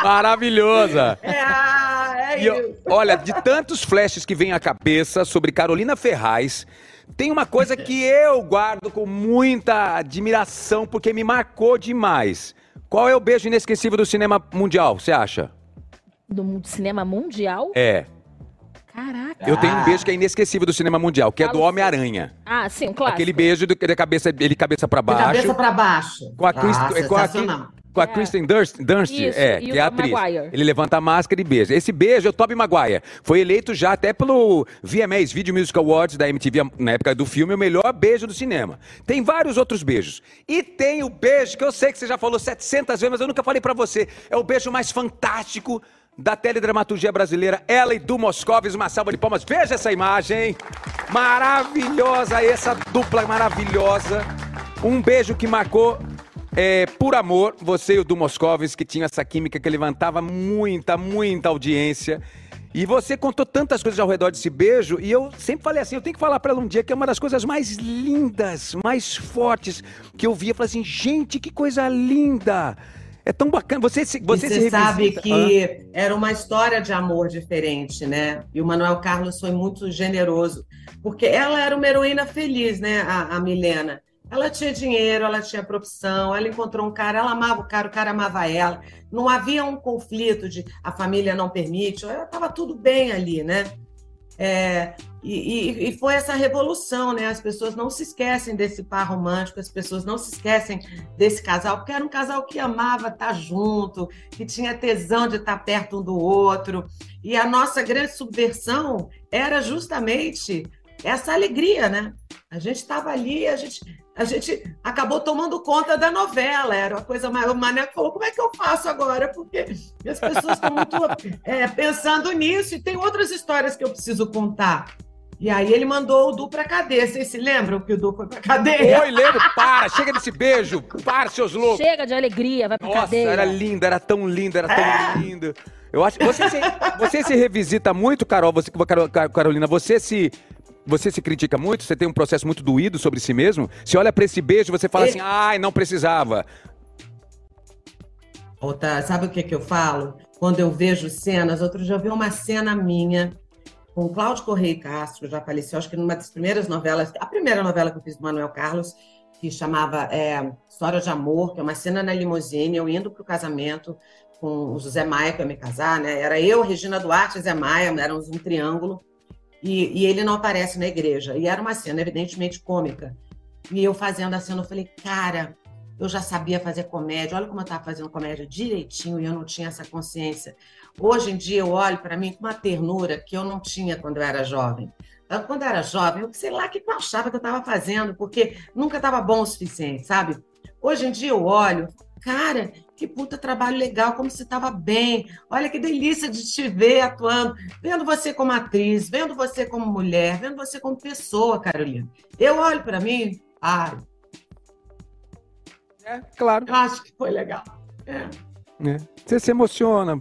Maravilhosa! É, é e, olha, de tantos flashes que vem à cabeça sobre Carolina Ferraz, tem uma coisa que eu guardo com muita admiração, porque me marcou demais. Qual é o beijo inesquecível do cinema mundial, você acha? Do cinema mundial? É. Caraca. Eu tenho um beijo que é inesquecível do cinema mundial, que é do Homem-Aranha. Ah, sim, claro. Aquele beijo do, de cabeça, ele cabeça para baixo. De cabeça para baixo. Com a, Chris, ah, com a, com a é. Kristen Dunst, Dunst Isso, é, que é a atriz. Maguire. Ele levanta a máscara e beija. Esse beijo é o Tobey Maguire. Foi eleito já até pelo VMAs, Video Music Awards da MTV, na época do filme, o melhor beijo do cinema. Tem vários outros beijos. E tem o beijo que eu sei que você já falou 700 vezes, mas eu nunca falei para você. É o beijo mais fantástico da teledramaturgia brasileira, ela e do Moscovis, uma salva de palmas. Veja essa imagem, maravilhosa, essa dupla maravilhosa. Um beijo que marcou é, por amor, você e o Moscovis, que tinha essa química que levantava muita, muita audiência. E você contou tantas coisas ao redor desse beijo, e eu sempre falei assim: eu tenho que falar para ela um dia que é uma das coisas mais lindas, mais fortes que eu vi. Eu falei assim: gente, que coisa linda! É tão bacana. Você, se, você, você sabe que ah. era uma história de amor diferente, né? E o Manuel Carlos foi muito generoso, porque ela era uma heroína feliz, né? A, a Milena. Ela tinha dinheiro, ela tinha profissão, ela encontrou um cara, ela amava o cara, o cara amava ela. Não havia um conflito de a família não permite, estava tudo bem ali, né? É, e, e, foi essa revolução, né? As pessoas não se esquecem desse par romântico, as pessoas não se esquecem desse casal, porque era um casal que amava estar junto, que tinha tesão de estar perto um do outro. E a nossa grande subversão era justamente essa alegria, né? A gente estava ali, a gente, a gente acabou tomando conta da novela, era uma coisa mais. O Mané falou: como é que eu faço agora? Porque as pessoas estão muito é, pensando nisso, e tem outras histórias que eu preciso contar. E aí ele mandou o Du pra cadeia. Vocês se lembram que o Du foi pra cadeia? Oi, lembro. Para, chega desse beijo. Para, seus loucos. Chega de alegria, vai pra Nossa, cadeia. era lindo, era tão lindo, era tão é. lindo. Eu acho você se, você se revisita muito, Carol, você Carolina, você se você se critica muito, você tem um processo muito doído sobre si mesmo. Se olha para esse beijo, você fala assim: "Ai, não precisava". Outra, sabe o que que eu falo? Quando eu vejo cenas, outro dia eu vi uma cena minha com Cláudio Correia Castro, já faleceu, acho que numa das primeiras novelas, a primeira novela que eu fiz do Manuel Carlos, que chamava é, História de Amor, que é uma cena na limusine, eu indo para o casamento com o José Maia, que ia me casar, né? Era eu, Regina Duarte e Zé Maia, éramos um triângulo, e, e ele não aparece na igreja. E era uma cena, evidentemente, cômica. E eu fazendo a cena, eu falei, cara, eu já sabia fazer comédia, olha como eu estava fazendo comédia direitinho e eu não tinha essa consciência. Hoje em dia eu olho para mim com uma ternura que eu não tinha quando eu era jovem. Então, quando eu era jovem, eu sei lá o que eu achava que eu estava fazendo, porque nunca estava bom o suficiente, sabe? Hoje em dia eu olho, cara, que puta trabalho legal, como você estava bem. Olha que delícia de te ver atuando, vendo você como atriz, vendo você como mulher, vendo você como pessoa, Carolina. Eu olho para mim, ai. É, claro. Eu acho que foi legal. É. É. Você se emociona.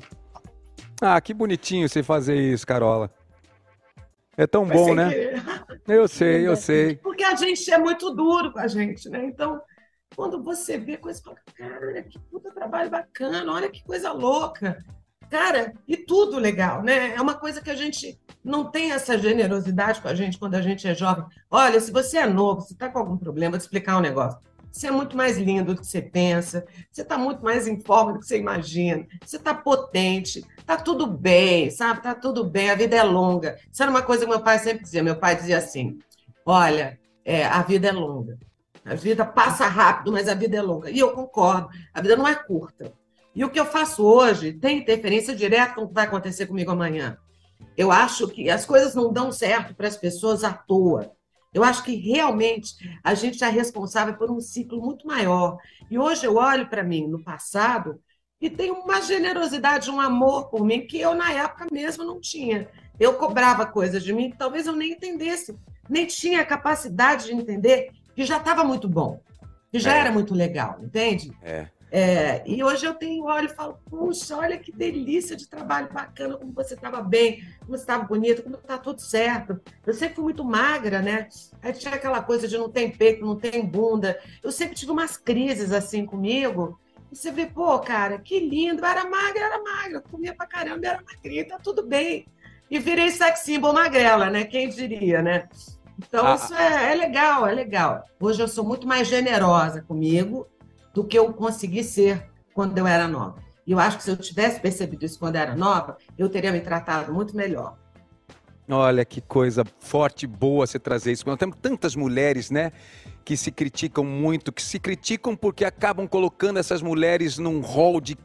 Ah, que bonitinho você fazer isso, Carola. É tão bom, né? Querer. Eu sei, eu sei. Porque a gente é muito duro com a gente, né? Então, quando você vê coisa, fala, cara, que puta trabalho bacana, olha que coisa louca. Cara, e tudo legal, né? É uma coisa que a gente não tem essa generosidade com a gente quando a gente é jovem. Olha, se você é novo, se está com algum problema, vou te explicar um negócio. Você é muito mais lindo do que você pensa, você está muito mais em forma do que você imagina, você está potente, está tudo bem, sabe? Está tudo bem, a vida é longa. Isso era uma coisa que meu pai sempre dizia. Meu pai dizia assim: olha, é, a vida é longa. A vida passa rápido, mas a vida é longa. E eu concordo, a vida não é curta. E o que eu faço hoje tem interferência direta com o que vai acontecer comigo amanhã. Eu acho que as coisas não dão certo para as pessoas à toa. Eu acho que realmente a gente é responsável por um ciclo muito maior. E hoje eu olho para mim no passado e tenho uma generosidade, um amor por mim que eu na época mesmo não tinha. Eu cobrava coisas de mim que talvez eu nem entendesse, nem tinha a capacidade de entender que já estava muito bom, que já é. era muito legal, entende? É. É, e hoje eu tenho olho e falo, puxa, olha que delícia de trabalho bacana, como você estava bem, como você estava bonita, como está tudo certo. Eu sempre fui muito magra, né? Aí tinha aquela coisa de não tem peito, não tem bunda. Eu sempre tive umas crises assim comigo. E você vê, pô, cara, que lindo. Eu era magra, era magra. comia pra caramba, era magrinha, tá tudo bem. E virei sex symbol magrela, né? Quem diria, né? Então, ah. isso é, é legal, é legal. Hoje eu sou muito mais generosa comigo do que eu consegui ser quando eu era nova. E eu acho que se eu tivesse percebido isso quando eu era nova, eu teria me tratado muito melhor. Olha que coisa forte boa você trazer isso. Nós temos tantas mulheres, né, que se criticam muito, que se criticam porque acabam colocando essas mulheres num rol de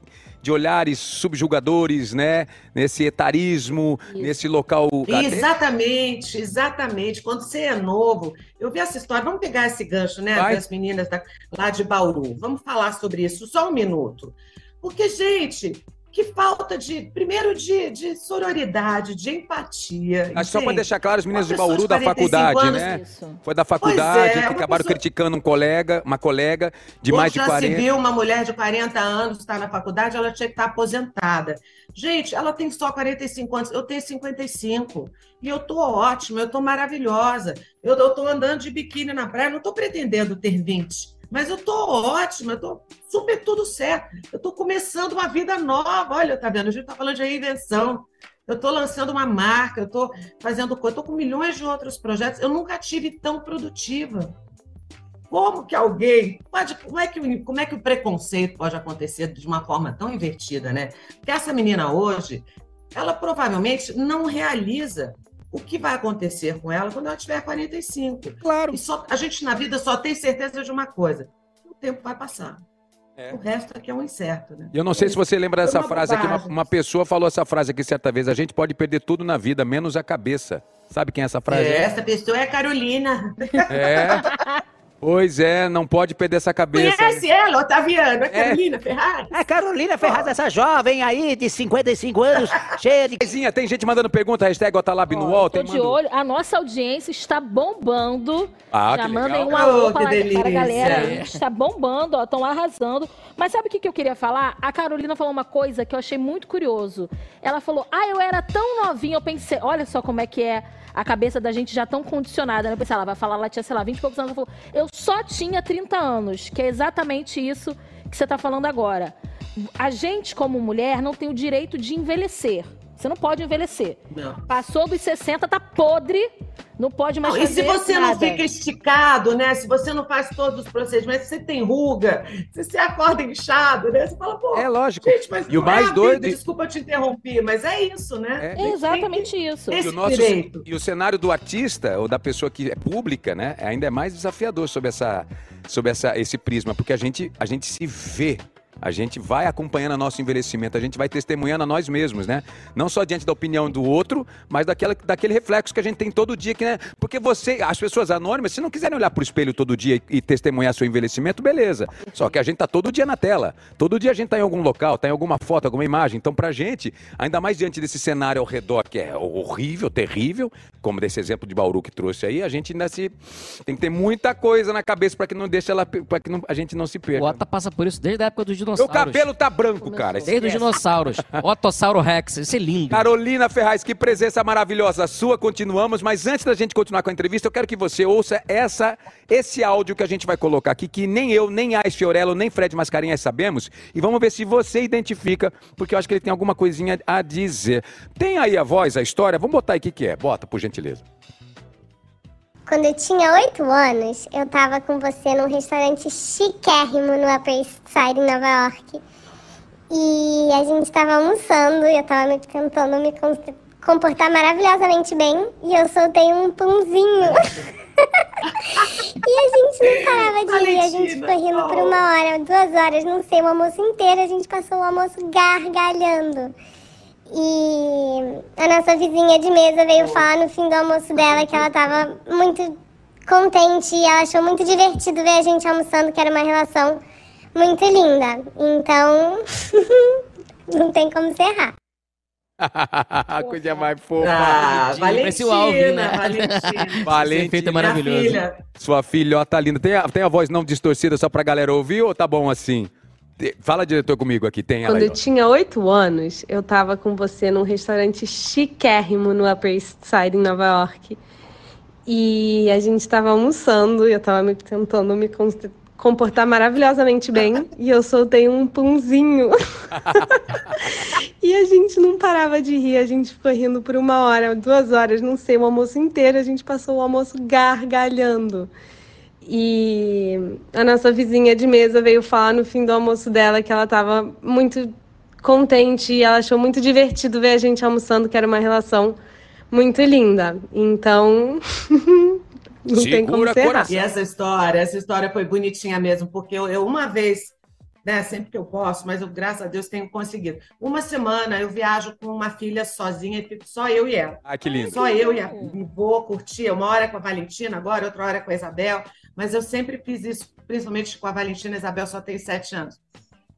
de olhares subjugadores, né? Nesse etarismo, Isso. nesse local. Exatamente, exatamente. Quando você é novo, eu vi essa história. Vamos pegar esse gancho, né? Vai. Das meninas da, lá de Bauru. Vamos falar sobre isso só um minuto. Porque, gente, que falta de, primeiro, de, de sororidade, de empatia. Acho só para deixar claro, os meninos de Bauru da 45 faculdade, anos, né? Isso. Foi da faculdade é, que acabaram pessoa- criticando um colega, uma colega de mais de já 40. se viu uma mulher de 40 anos está na faculdade, ela tinha que estar aposentada. Gente, ela tem só 45 anos, eu tenho 55. E eu tô ótima, eu tô maravilhosa. Eu, eu tô andando de biquíni na praia, não tô pretendendo ter 20. Mas eu tô ótima, eu tô super tudo certo. Eu tô começando uma vida nova. Olha, tá vendo? A gente tá falando de reinvenção. Eu tô lançando uma marca, eu tô fazendo coisa, tô com milhões de outros projetos. Eu nunca tive tão produtiva. Como que alguém pode, como é que, como é que o preconceito pode acontecer de uma forma tão invertida, né? Porque essa menina hoje, ela provavelmente não realiza o que vai acontecer com ela quando ela tiver 45. Claro. E só, a gente na vida só tem certeza de uma coisa: o tempo vai passar. É. O resto aqui é um incerto, né? E Eu não sei se você lembra dessa frase aqui. Uma, bobagem. uma pessoa falou essa frase aqui certa vez. A gente pode perder tudo na vida, menos a cabeça. Sabe quem é essa frase? Essa pessoa é a Carolina. É. Pois é, não pode perder essa cabeça. Conhece ela, Otaviano? A Carolina Ferrari? A Carolina Ferraz, essa jovem aí de 55 anos, cheia de. Tem gente mandando pergunta, hashtag Otalab no UOL. tô Tem de mando- olho. A nossa audiência está bombando. Ah, Já que mandem um alô Oh, que para, para a delícia. galera. É. aí, Está bombando, ó, estão arrasando. Mas sabe o que, que eu queria falar? A Carolina falou uma coisa que eu achei muito curioso. Ela falou: Ah, eu era tão novinha. Eu pensei, olha só como é que é a cabeça da gente já tão condicionada. né? Eu pensei, ela vai falar, ela tinha, sei lá, 20 e poucos anos. Ela falou: Eu só tinha 30 anos, que é exatamente isso que você está falando agora. A gente, como mulher, não tem o direito de envelhecer. Você não pode envelhecer. Não. Passou dos 60, tá podre, não pode mais Não, e fazer se você não nada. fica esticado, né? Se você não faz todos os procedimentos, se você tem ruga, se você acorda inchado, né? Você fala, pô, É lógico. gente, mas E o não é mais vida. doido- Desculpa te interromper, mas é isso, né? É. É exatamente isso. Esse E o, nosso, e o cenário do artista, ou da pessoa que é pública, né? Ainda é mais desafiador sobre, essa, sobre essa, esse prisma, porque a gente, a gente se vê. A gente vai acompanhando o nosso envelhecimento, a gente vai testemunhando a nós mesmos, né? Não só diante da opinião do outro, mas daquela, daquele reflexo que a gente tem todo dia, que, né? Porque você, as pessoas anônimas, se não quiserem olhar pro espelho todo dia e, e testemunhar seu envelhecimento, beleza. Só que a gente tá todo dia na tela. Todo dia a gente tá em algum local, tá em alguma foto, alguma imagem. Então, pra gente, ainda mais diante desse cenário ao redor, que é horrível, terrível, como desse exemplo de Bauru que trouxe aí, a gente ainda se. Tem que ter muita coisa na cabeça pra que não deixe ela. para que não- a gente não se O perca. Otto passa por isso desde a época dos Meu dinossauros. cabelo tá branco, cara. Desde os dinossauros. Otossauro Rex. Isso é lindo. Carolina Ferraz, que presença maravilhosa sua. Continuamos, mas antes da gente continuar com a entrevista, eu quero que você ouça essa, esse áudio que a gente vai colocar aqui, que nem eu, nem Ais Fiorello, nem Fred Mascarenhas sabemos. E vamos ver se você identifica, porque eu acho que ele tem alguma coisinha a dizer. Tem aí a voz, a história? Vamos botar aí o que, que é. Bota, por gentileza. Quando eu tinha oito anos, eu tava com você num restaurante chiquérrimo no Upper East Side, em Nova York. E a gente tava almoçando e eu tava me tentando me comportar maravilhosamente bem. E eu soltei um pãozinho. e a gente não parava de rir. A gente ficou rindo por oh. uma hora, duas horas, não sei, o almoço inteiro. A gente passou o almoço gargalhando. E a nossa vizinha de mesa veio falar no fim do almoço dela que ela tava muito contente e ela achou muito divertido ver a gente almoçando, que era uma relação muito linda. Então, não tem como ser errar. Coisa mais fofa. Ah, Parece o Valentina, Alvin, né? Valentina. Valentina. Esse efeito é maravilhoso. filha, Sua filhota linda. Tem a, tem a voz não distorcida só pra galera ouvir ou tá bom assim? Fala, diretor, comigo aqui. Tem ela Quando aí, eu ó. tinha oito anos, eu tava com você num restaurante chiquérrimo no Upper East Side, em Nova York. E a gente tava almoçando e eu tava me tentando me comportar maravilhosamente bem. e eu soltei um punzinho. e a gente não parava de rir, a gente ficou rindo por uma hora, duas horas, não sei, o almoço inteiro. A gente passou o almoço gargalhando. E a nossa vizinha de mesa veio falar no fim do almoço dela que ela estava muito contente e ela achou muito divertido ver a gente almoçando, que era uma relação muito linda. Então, não tem como Segura ser. E essa história, essa história foi bonitinha mesmo, porque eu, eu uma vez, né, sempre que eu posso, mas eu, graças a Deus, tenho conseguido. Uma semana eu viajo com uma filha sozinha e fico só eu e ela. Ah, que lindo. Só eu e a e vou curtir. Uma hora com a Valentina, agora outra hora com a Isabel. Mas eu sempre fiz isso, principalmente com a Valentina. A Isabel só tem sete anos.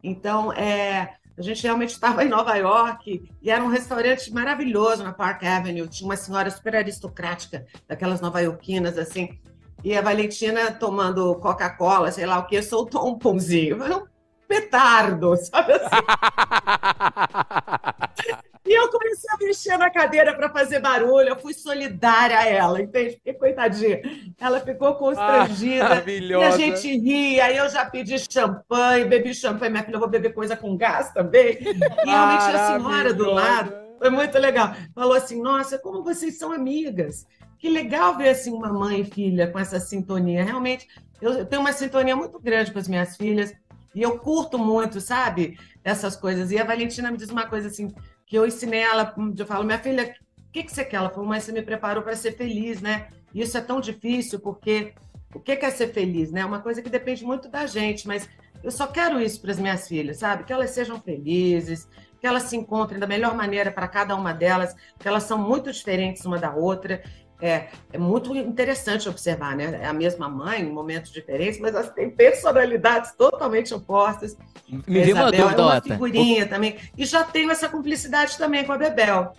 Então, é, A gente realmente estava em Nova York e era um restaurante maravilhoso na Park Avenue. Tinha uma senhora super aristocrática, daquelas nova-iorquinas, assim. E a Valentina tomando Coca-Cola, sei lá o que, soltou um pãozinho. Um petardo, sabe assim? E eu comecei a mexer na cadeira para fazer barulho. Eu fui solidária a ela, entende? Porque, coitadinha, ela ficou constrangida. Maravilhosa. e a gente ria. Aí eu já pedi champanhe, bebi champanhe. Minha filha, eu vou beber coisa com gás também. E realmente a senhora do lado foi muito legal. Falou assim: Nossa, como vocês são amigas. Que legal ver assim uma mãe e filha com essa sintonia. Realmente, eu tenho uma sintonia muito grande com as minhas filhas. E eu curto muito, sabe? Essas coisas. E a Valentina me diz uma coisa assim, que eu ensinei ela, eu falo, minha filha, o que, que você quer? Ela falou, mas você me preparou para ser feliz, né? E isso é tão difícil, porque o que é ser feliz, né? É uma coisa que depende muito da gente, mas eu só quero isso para as minhas filhas, sabe? Que elas sejam felizes, que elas se encontrem da melhor maneira para cada uma delas, que elas são muito diferentes uma da outra. É, é muito interessante observar, né? É a mesma mãe, em momentos diferentes, mas elas têm personalidades totalmente opostas. Me A veio uma dúvida, é uma figurinha também. E já tenho essa cumplicidade também com a Bebel.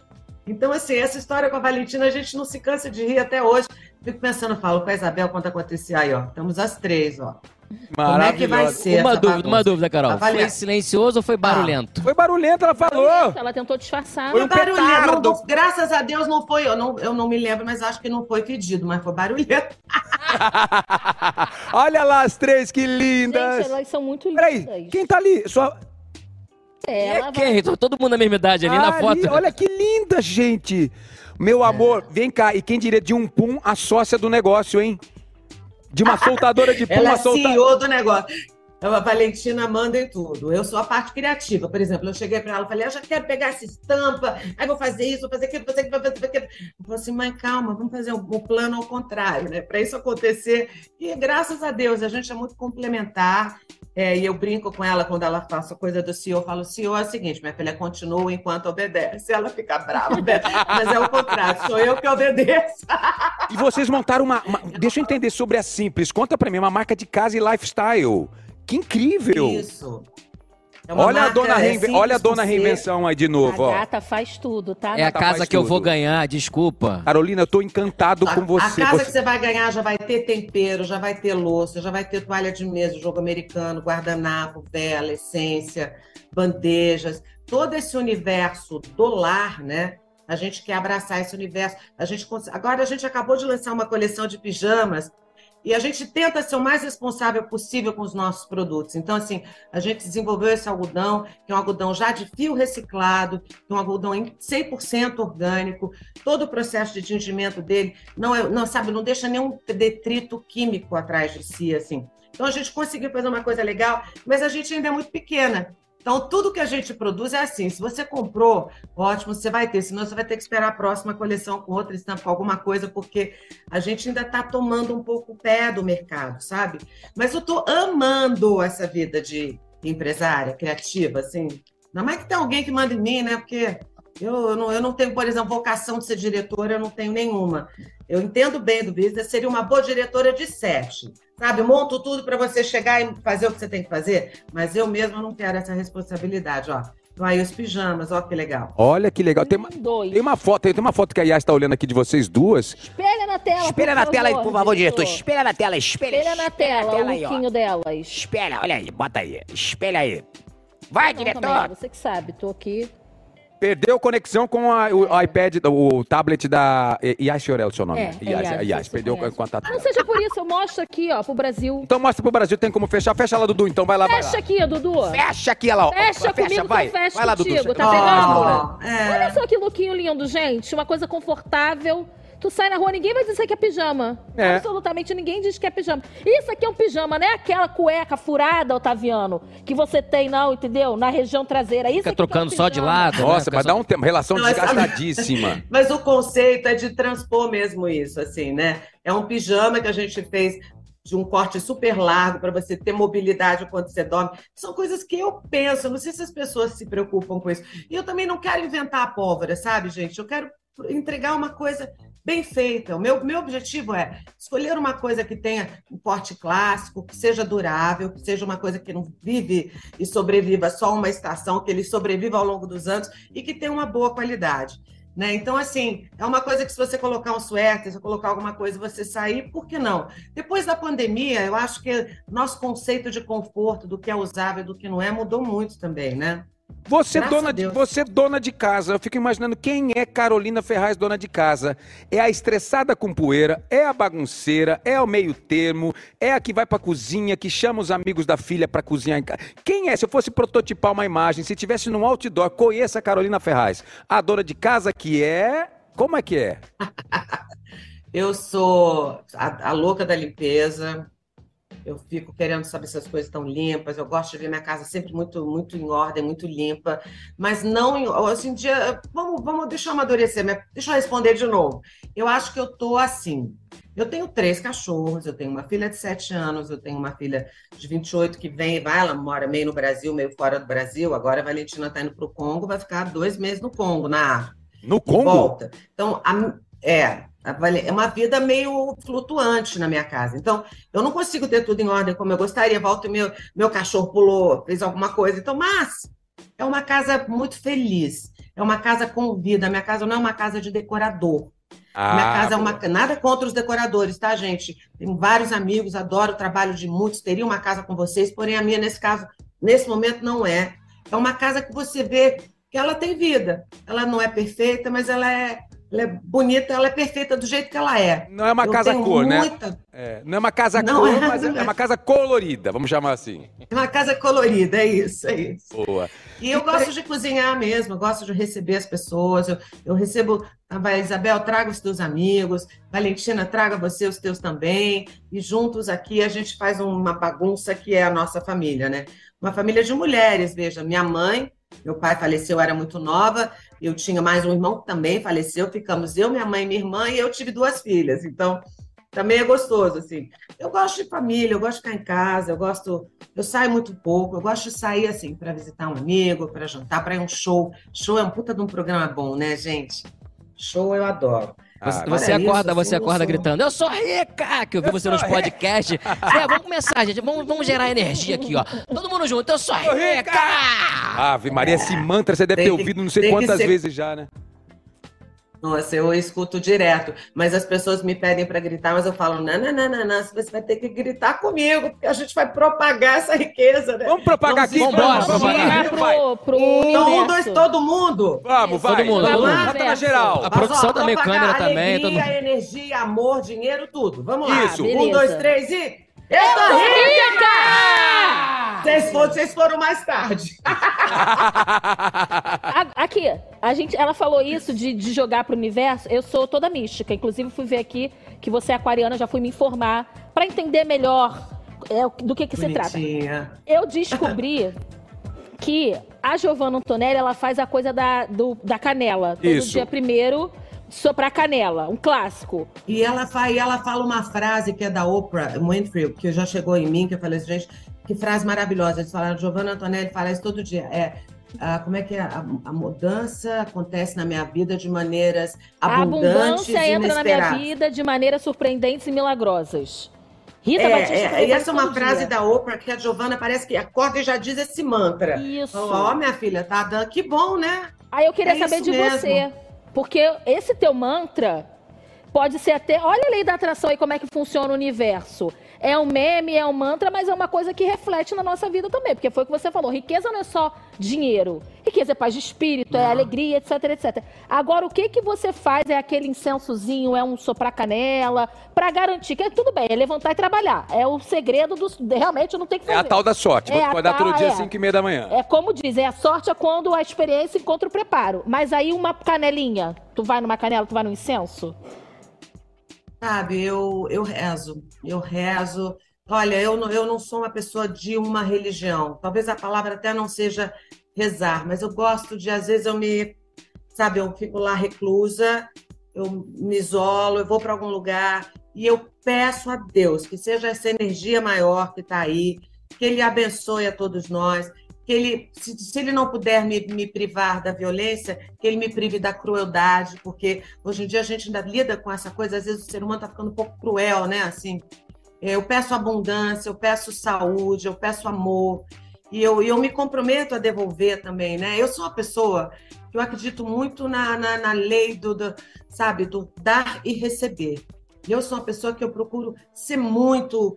Então, assim, essa história com a Valentina, a gente não se cansa de rir até hoje. Fico pensando, falo com a Isabel quando acontecer aí, ó. Estamos as três, ó. Como é que vai ser Uma dúvida, uma bagunça? dúvida, Carol. Avalia- Foi silencioso ou foi barulhento? Foi barulhento, ela falou. Ela tentou disfarçar. Foi um Barulhento, não- graças a Deus não foi, eu não, eu não me lembro, mas acho que não foi pedido, mas foi barulhento. Olha lá as três, que Gente, lindas. elas são muito lindas. Peraí, quem tá ali? Sua... Ela vai... Quem? Tá Todo mundo na mesma idade ali na Ali, foto. Olha que linda, gente. Meu amor, vem cá. E quem diria de um pum, a sócia do negócio, hein? De uma soltadora de pum, Ela é solta... CEO do negócio. A Valentina manda em tudo. Eu sou a parte criativa. Por exemplo, eu cheguei para ela e falei: Eu já quero pegar essa estampa, aí vou fazer isso, vou fazer aquilo, vou fazer aquilo, vou fazer aquilo. Eu falei assim: Mãe, calma, vamos fazer o o plano ao contrário, né? Para isso acontecer. E graças a Deus, a gente é muito complementar. É, e eu brinco com ela quando ela faz a coisa do CEO. Eu falo: CEO é o seguinte, minha filha continua enquanto obedece. Ela fica brava, obedece. mas é o contrário, sou eu que obedeço. E vocês montaram uma, uma- Deixa eu entender sobre a Simples. Conta pra mim, uma marca de casa e lifestyle. Que incrível. Isso. É uma Olha a, dona é Reinve- Olha a dona reinvenção aí de A novo, ó. gata faz tudo, tá? É a casa que eu vou tudo. ganhar, desculpa. Carolina, eu tô encantado A- com você. A casa Você- que você vai ganhar já vai ter tempero, já vai ter louça, já vai ter toalha de mesa, jogo americano, guardanapo, vela, essência, bandejas, todo esse universo do lar, né? A gente quer abraçar esse universo. A gente cons- agora a gente acabou de lançar uma coleção de pijamas e a gente tenta ser o mais responsável possível com os nossos produtos. Então, assim, a gente desenvolveu esse algodão, que é um algodão já de fio reciclado, que é um algodão em 100% orgânico. Todo o processo de tingimento dele não é, não sabe, não deixa nenhum detrito químico atrás de si, assim. Então a gente conseguiu fazer uma coisa legal, mas a gente ainda é muito pequena. Então tudo que a gente produz é assim. Se você comprou, ótimo, você vai ter. Senão você vai ter que esperar a próxima coleção com outra estampa, com alguma coisa, porque a gente ainda está tomando um pouco o pé do mercado, sabe? Mas eu estou amando essa vida de empresária, criativa, assim. Ainda mais que tem alguém que manda em mim, né? Porque eu, eu não, eu não tenho, por exemplo, vocação de ser diretora, eu não tenho nenhuma. Eu entendo bem do business, seria uma boa diretora de sete. Sabe, monto tudo para você chegar e fazer o que você tem que fazer, mas eu mesma não quero essa responsabilidade, ó. Então, aí os pijamas, ó que legal. Olha que legal. Tem uma, Dois. tem uma foto, tem uma foto que a Yas tá olhando aqui de vocês duas. Espelha na tela, Espelha na tela aí, por favor, diretor. Espelha na tela, espelha. Espelha na tela, o aí, ó. lookinho delas. Espelha, olha aí, bota aí. Espelha aí. Vai, Não, diretor. também, você que sabe, tô aqui. Perdeu conexão com a- o iPad, o tablet da I- Yas Fiorel, seu nome. É, né? é Yas, Yas, Yas, você perdeu conhece. contato. Não seja por isso, eu mostro aqui, ó, pro Brasil. Então mostra pro Brasil, tem como fechar. Fecha lá, Dudu, então vai lá, vai Fecha lá. aqui, Dudu. Fecha aqui, ela, ó. Fecha comigo vai. que eu fecho vai lá, Dudu. contigo, Fecha. tá pegando? Ó, é. Olha só que lookinho lindo, gente. Uma coisa confortável. Tu sai na rua, ninguém vai dizer que é pijama. É. Absolutamente ninguém diz que é pijama. Isso aqui é um pijama, não é aquela cueca furada, Otaviano, que você tem, não, entendeu? Na região traseira. Isso Fica que é um trocando só de lado. Nossa, né? Mas dá um tempo. Relação Não, essa- desgastadíssima. Mas o conceito é de transpor mesmo isso, assim, né? É um pijama que a gente fez de um corte super largo para você ter mobilidade quando você dorme. São coisas que eu penso, não sei se as pessoas se preocupam com isso. E eu também não quero inventar a pólvora, sabe, gente? Eu quero entregar uma coisa bem feita. O meu, meu objetivo é escolher uma coisa que tenha um porte clássico, que seja durável, que seja uma coisa que não vive e sobreviva só uma estação, que ele sobreviva ao longo dos anos e que tenha uma boa qualidade. Né? Então, assim, é uma coisa que se você colocar um suéter, se colocar alguma coisa, você sair, por que não? Depois da pandemia, eu acho que nosso conceito de conforto, do que é usável e do que não é, mudou muito também, né? Você Graças dona, de, você dona de casa, eu fico imaginando quem é Carolina Ferraz, dona de casa. É a estressada com poeira, é a bagunceira, é o meio termo, é a que vai pra cozinha, que chama os amigos da filha pra cozinhar em casa. Quem é? Se eu fosse prototipar uma imagem, se tivesse num outdoor, conheça a Carolina Ferraz. A dona de casa que é... Como é que é? Eu sou a, a louca da limpeza. Eu fico querendo saber se as coisas estão limpas. Eu gosto de ver minha casa sempre muito, muito em ordem, muito limpa. Mas não hoje em dia. Vamos, vamos, deixa eu amadurecer. Deixa eu responder de novo. Eu acho que eu tô assim. Eu tenho três cachorros, eu tenho uma filha de 7 anos, eu tenho uma filha de 28 que vem e vai, ela mora meio no Brasil, meio fora do Brasil. Agora a Valentina está indo para o Congo, vai ficar dois meses no Congo, na África No Congo? volta. Então, a- é, é uma vida meio flutuante na minha casa. Então, eu não consigo ter tudo em ordem como eu gostaria. Volta e meu, meu cachorro pulou, fez alguma coisa. Então, mas é uma casa muito feliz. É uma casa com vida. A minha casa não é uma casa de decorador. A minha Ah, casa é uma. Nada contra os decoradores, tá, gente? Tenho vários amigos, adoro o trabalho de muitos. Teria uma casa com vocês, porém a minha, nesse caso, nesse momento, não é. É uma casa que você vê que ela tem vida. Ela não é perfeita, mas ela é, ela é bonita, ela é perfeita do jeito que ela é. Não é uma Eu casa cor, né? muita- É, não é uma casa Não cor, é, mas é é. uma casa colorida, vamos chamar assim. É uma casa colorida, é isso, é isso. Boa. E eu gosto de cozinhar mesmo, eu gosto de receber as pessoas. Eu, eu recebo, ah, vai, Isabel, traga os teus amigos, Valentina, traga você os teus também. E juntos aqui a gente faz uma bagunça que é a nossa família, né? Uma família de mulheres, veja, minha mãe, meu pai faleceu, eu era muito nova, eu tinha mais um irmão que também faleceu, ficamos eu, minha mãe minha irmã, e eu tive duas filhas, então também é gostoso, assim. Eu gosto de família, eu gosto de ficar em casa, eu gosto, eu saio muito pouco, eu gosto de sair, assim, para visitar um amigo, para jantar, para ir um show. Show é um puta de um programa bom, né, gente? Show eu adoro. Você, Ah, você isso, acorda, assim, você eu acorda gritando, eu sou rica! Que eu vi você nos podcasts. É, vamos começar, gente. Vamos, vamos gerar energia aqui, ó. Todo mundo junto, eu sou rica! Ave Maria, esse mantra você deve Tem ter que- ouvido não sei quantas ser- vezes já, né? Nossa, eu escuto direto, mas as pessoas me pedem para gritar, mas eu falo, não, não, não, não, não, você vai ter que gritar comigo, porque a gente vai propagar essa riqueza, né? Vamos propagar aqui, Vamos embora, vamos, vamos propagar. pro, pro Então, um, dois, todo mundo. Vamos, vai. Todo mundo, todo mundo. Bota na geral. A produção Mas, ó, também, propagar câmera também, Alegria, energia, amor, dinheiro, tudo. Vamos lá. Isso. Um, dois, três e. Eu tô rica! Vocês foram, vocês foram mais tarde. Aqui, a gente, ela falou isso de, de jogar pro universo. Eu sou toda mística. Inclusive, fui ver aqui que você é aquariana, já fui me informar pra entender melhor é, do que, que se trata. Eu descobri que a Giovanna Antonelli ela faz a coisa da, do- da canela. Todo Isso. dia primeiro, soprar canela, um clássico. E ela, fa, e ela fala uma frase que é da Oprah Winfrey, que já chegou em mim, que eu falei assim, gente, que frase maravilhosa. Eles falaram, Giovanna Antonelli fala isso todo dia. É, ah, como é que é? A, a mudança acontece na minha vida de maneiras A abundantes abundância e entra na minha vida de maneiras surpreendentes e milagrosas. Rita É, Batista é, e essa é uma frase dia. da Oprah que a Giovanna parece que acorda e já diz esse mantra. Isso. Ó, minha filha, tá dando. Que bom, né? Aí eu queria É saber de mesmo. você. Porque esse teu mantra pode ser até. Olha a lei da atração aí, como é que funciona o universo. É um meme, é um mantra, mas é uma coisa que reflete na nossa vida também. Porque foi o que você falou: riqueza não é só dinheiro. Riqueza é paz de espírito, é alegria, etc, etc. Agora, o que que você faz? É aquele incensozinho, é um soprar canela, pra garantir que é tudo bem, é levantar e trabalhar. É o segredo do. Realmente não tem que É fazer. a tal da sorte. É Vou a acordar todo tal- dia é. às 5 e meia da manhã. É como diz, é a sorte é quando a experiência encontra o preparo. Mas aí uma canelinha, tu vai numa canela, tu vai no incenso? Sabe, eu, eu rezo, eu rezo. Olha, eu não, eu não sou uma pessoa de uma religião. Talvez a palavra até não seja rezar, mas eu gosto de, às vezes, eu me, sabe, eu fico lá reclusa, eu me isolo, eu vou para algum lugar E eu peço a Deus que seja essa energia maior que está aí, que Ele abençoe a todos nós, que Ele, se, se Ele não puder me, me privar da violência, que Ele me prive da crueldade, porque hoje em dia a gente ainda lida com essa coisa, às vezes o ser humano está ficando um pouco cruel, né? Assim, eu peço abundância, eu peço saúde, eu peço amor, e eu, eu me comprometo a devolver também, né? Eu sou uma pessoa que eu acredito muito na, na, na lei do, do, sabe, do dar e receber. E eu sou uma pessoa que eu procuro ser muito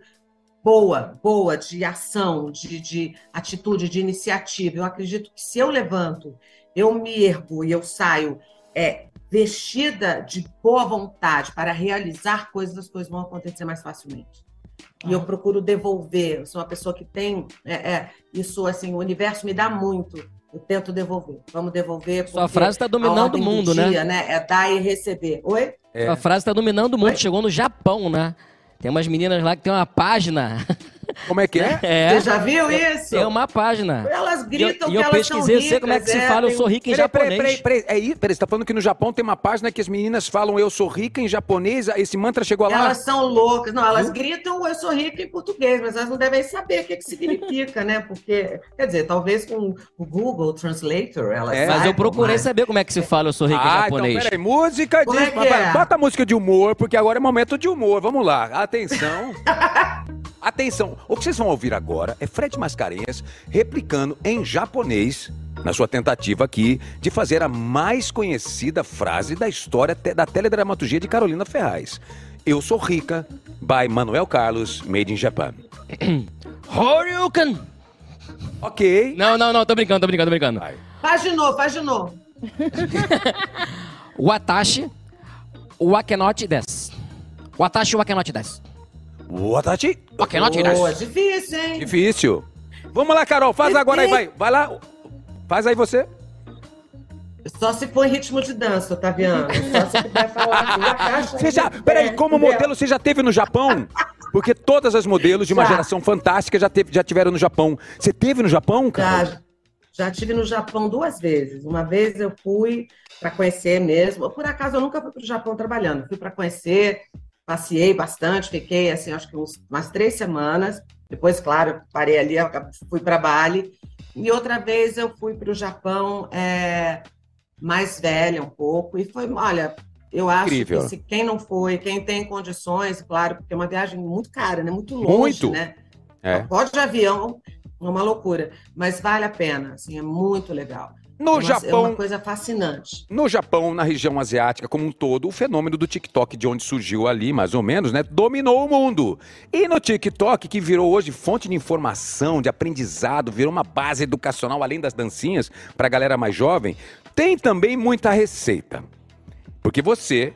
boa, boa de ação, de, de atitude, de iniciativa. Eu acredito que se eu levanto, eu me ergo e eu saio é, vestida de boa vontade para realizar coisas, as coisas vão acontecer mais facilmente. E eu procuro devolver. Eu sou uma pessoa que tem é, é, isso, assim, o universo me dá muito. Eu tento devolver. Vamos devolver. Sua frase está dominando o mundo, do né? né? É dar e receber. Oi? É. Sua frase está dominando o mundo. Oi? Chegou no Japão, né? Tem umas meninas lá que tem uma página. Como é que é? É. Você já viu isso? Tem uma página. Elas gritam e que eu, elas pesquisei, eu são sei como é que se ricas, fala, eu tem sou rico em Peraí, peraí, japonês. peraí, peraí. É isso? Peraí, você tá falando que no Japão tem uma página que as meninas falam eu sou rica em japonês, esse mantra chegou lá? Elas são loucas. Não, elas gritam eu sou rica em português, mas elas não devem saber o que, que significa, né? Porque, quer dizer, talvez com o Google Translator elas É, Mas eu procurei mas- saber como é que se fala, eu sou rico em Ah, japonês. então peraí, música é de... que é? Bota a música de humor, porque agora é momento de humor. Vamos lá, atenção. atenção, o que vocês vão ouvir agora é Fred Mascarenhas replicando em japonês, na sua tentativa aqui, de fazer a mais conhecida frase da história te- da teledramaturgia de Carolina Ferraz. Eu sou rica, by Manuel Carlos, made in Japan. Horyuken! Ok. Não, não, não, tô brincando, tô brincando, tô brincando. Vai. Faz de novo, faz de novo. Watashi wakenote desu. Watashi wakenote desu. Watachi. Wakenote Boa, desu. difícil, hein? Difícil. Vamos lá, Carol, faz agora aí, vai. Vai lá. Faz aí você. Só se for em ritmo de dança, Otaviano. Só se puder falar assim, a caixa Você já, de- peraí, como modelo, você já teve no Japão? Porque todas as modelos de uma Já. geração fantástica já, teve, já tiveram no Japão. Você teve no Japão, cara? Já, já tive no Japão duas vezes. Uma vez eu fui para conhecer mesmo. Por acaso eu nunca fui para o Japão trabalhando. Fui para conhecer, passei bastante, fiquei assim, acho que uns, umas três semanas. Depois, claro, parei ali, fui para Bali. E outra vez eu fui para o Japão é, mais velha um pouco. E foi, olha, eu acho Incrível. que se quem não foi, quem tem condições, claro, porque é uma viagem muito cara, né? Muito longe, Muito. né? É. Pode de avião, é uma loucura, mas vale a pena, assim, é muito legal. No é uma, É Japão, uma coisa fascinante. no Japão, na região asiática como um todo, o fenômeno do TikTok, de onde surgiu ali, mais ou menos, né, dominou o mundo. E no TikTok, que virou hoje fonte de informação, de aprendizado, virou uma base educacional, além das dancinhas, para a galera mais jovem, tem também muita receita. Porque você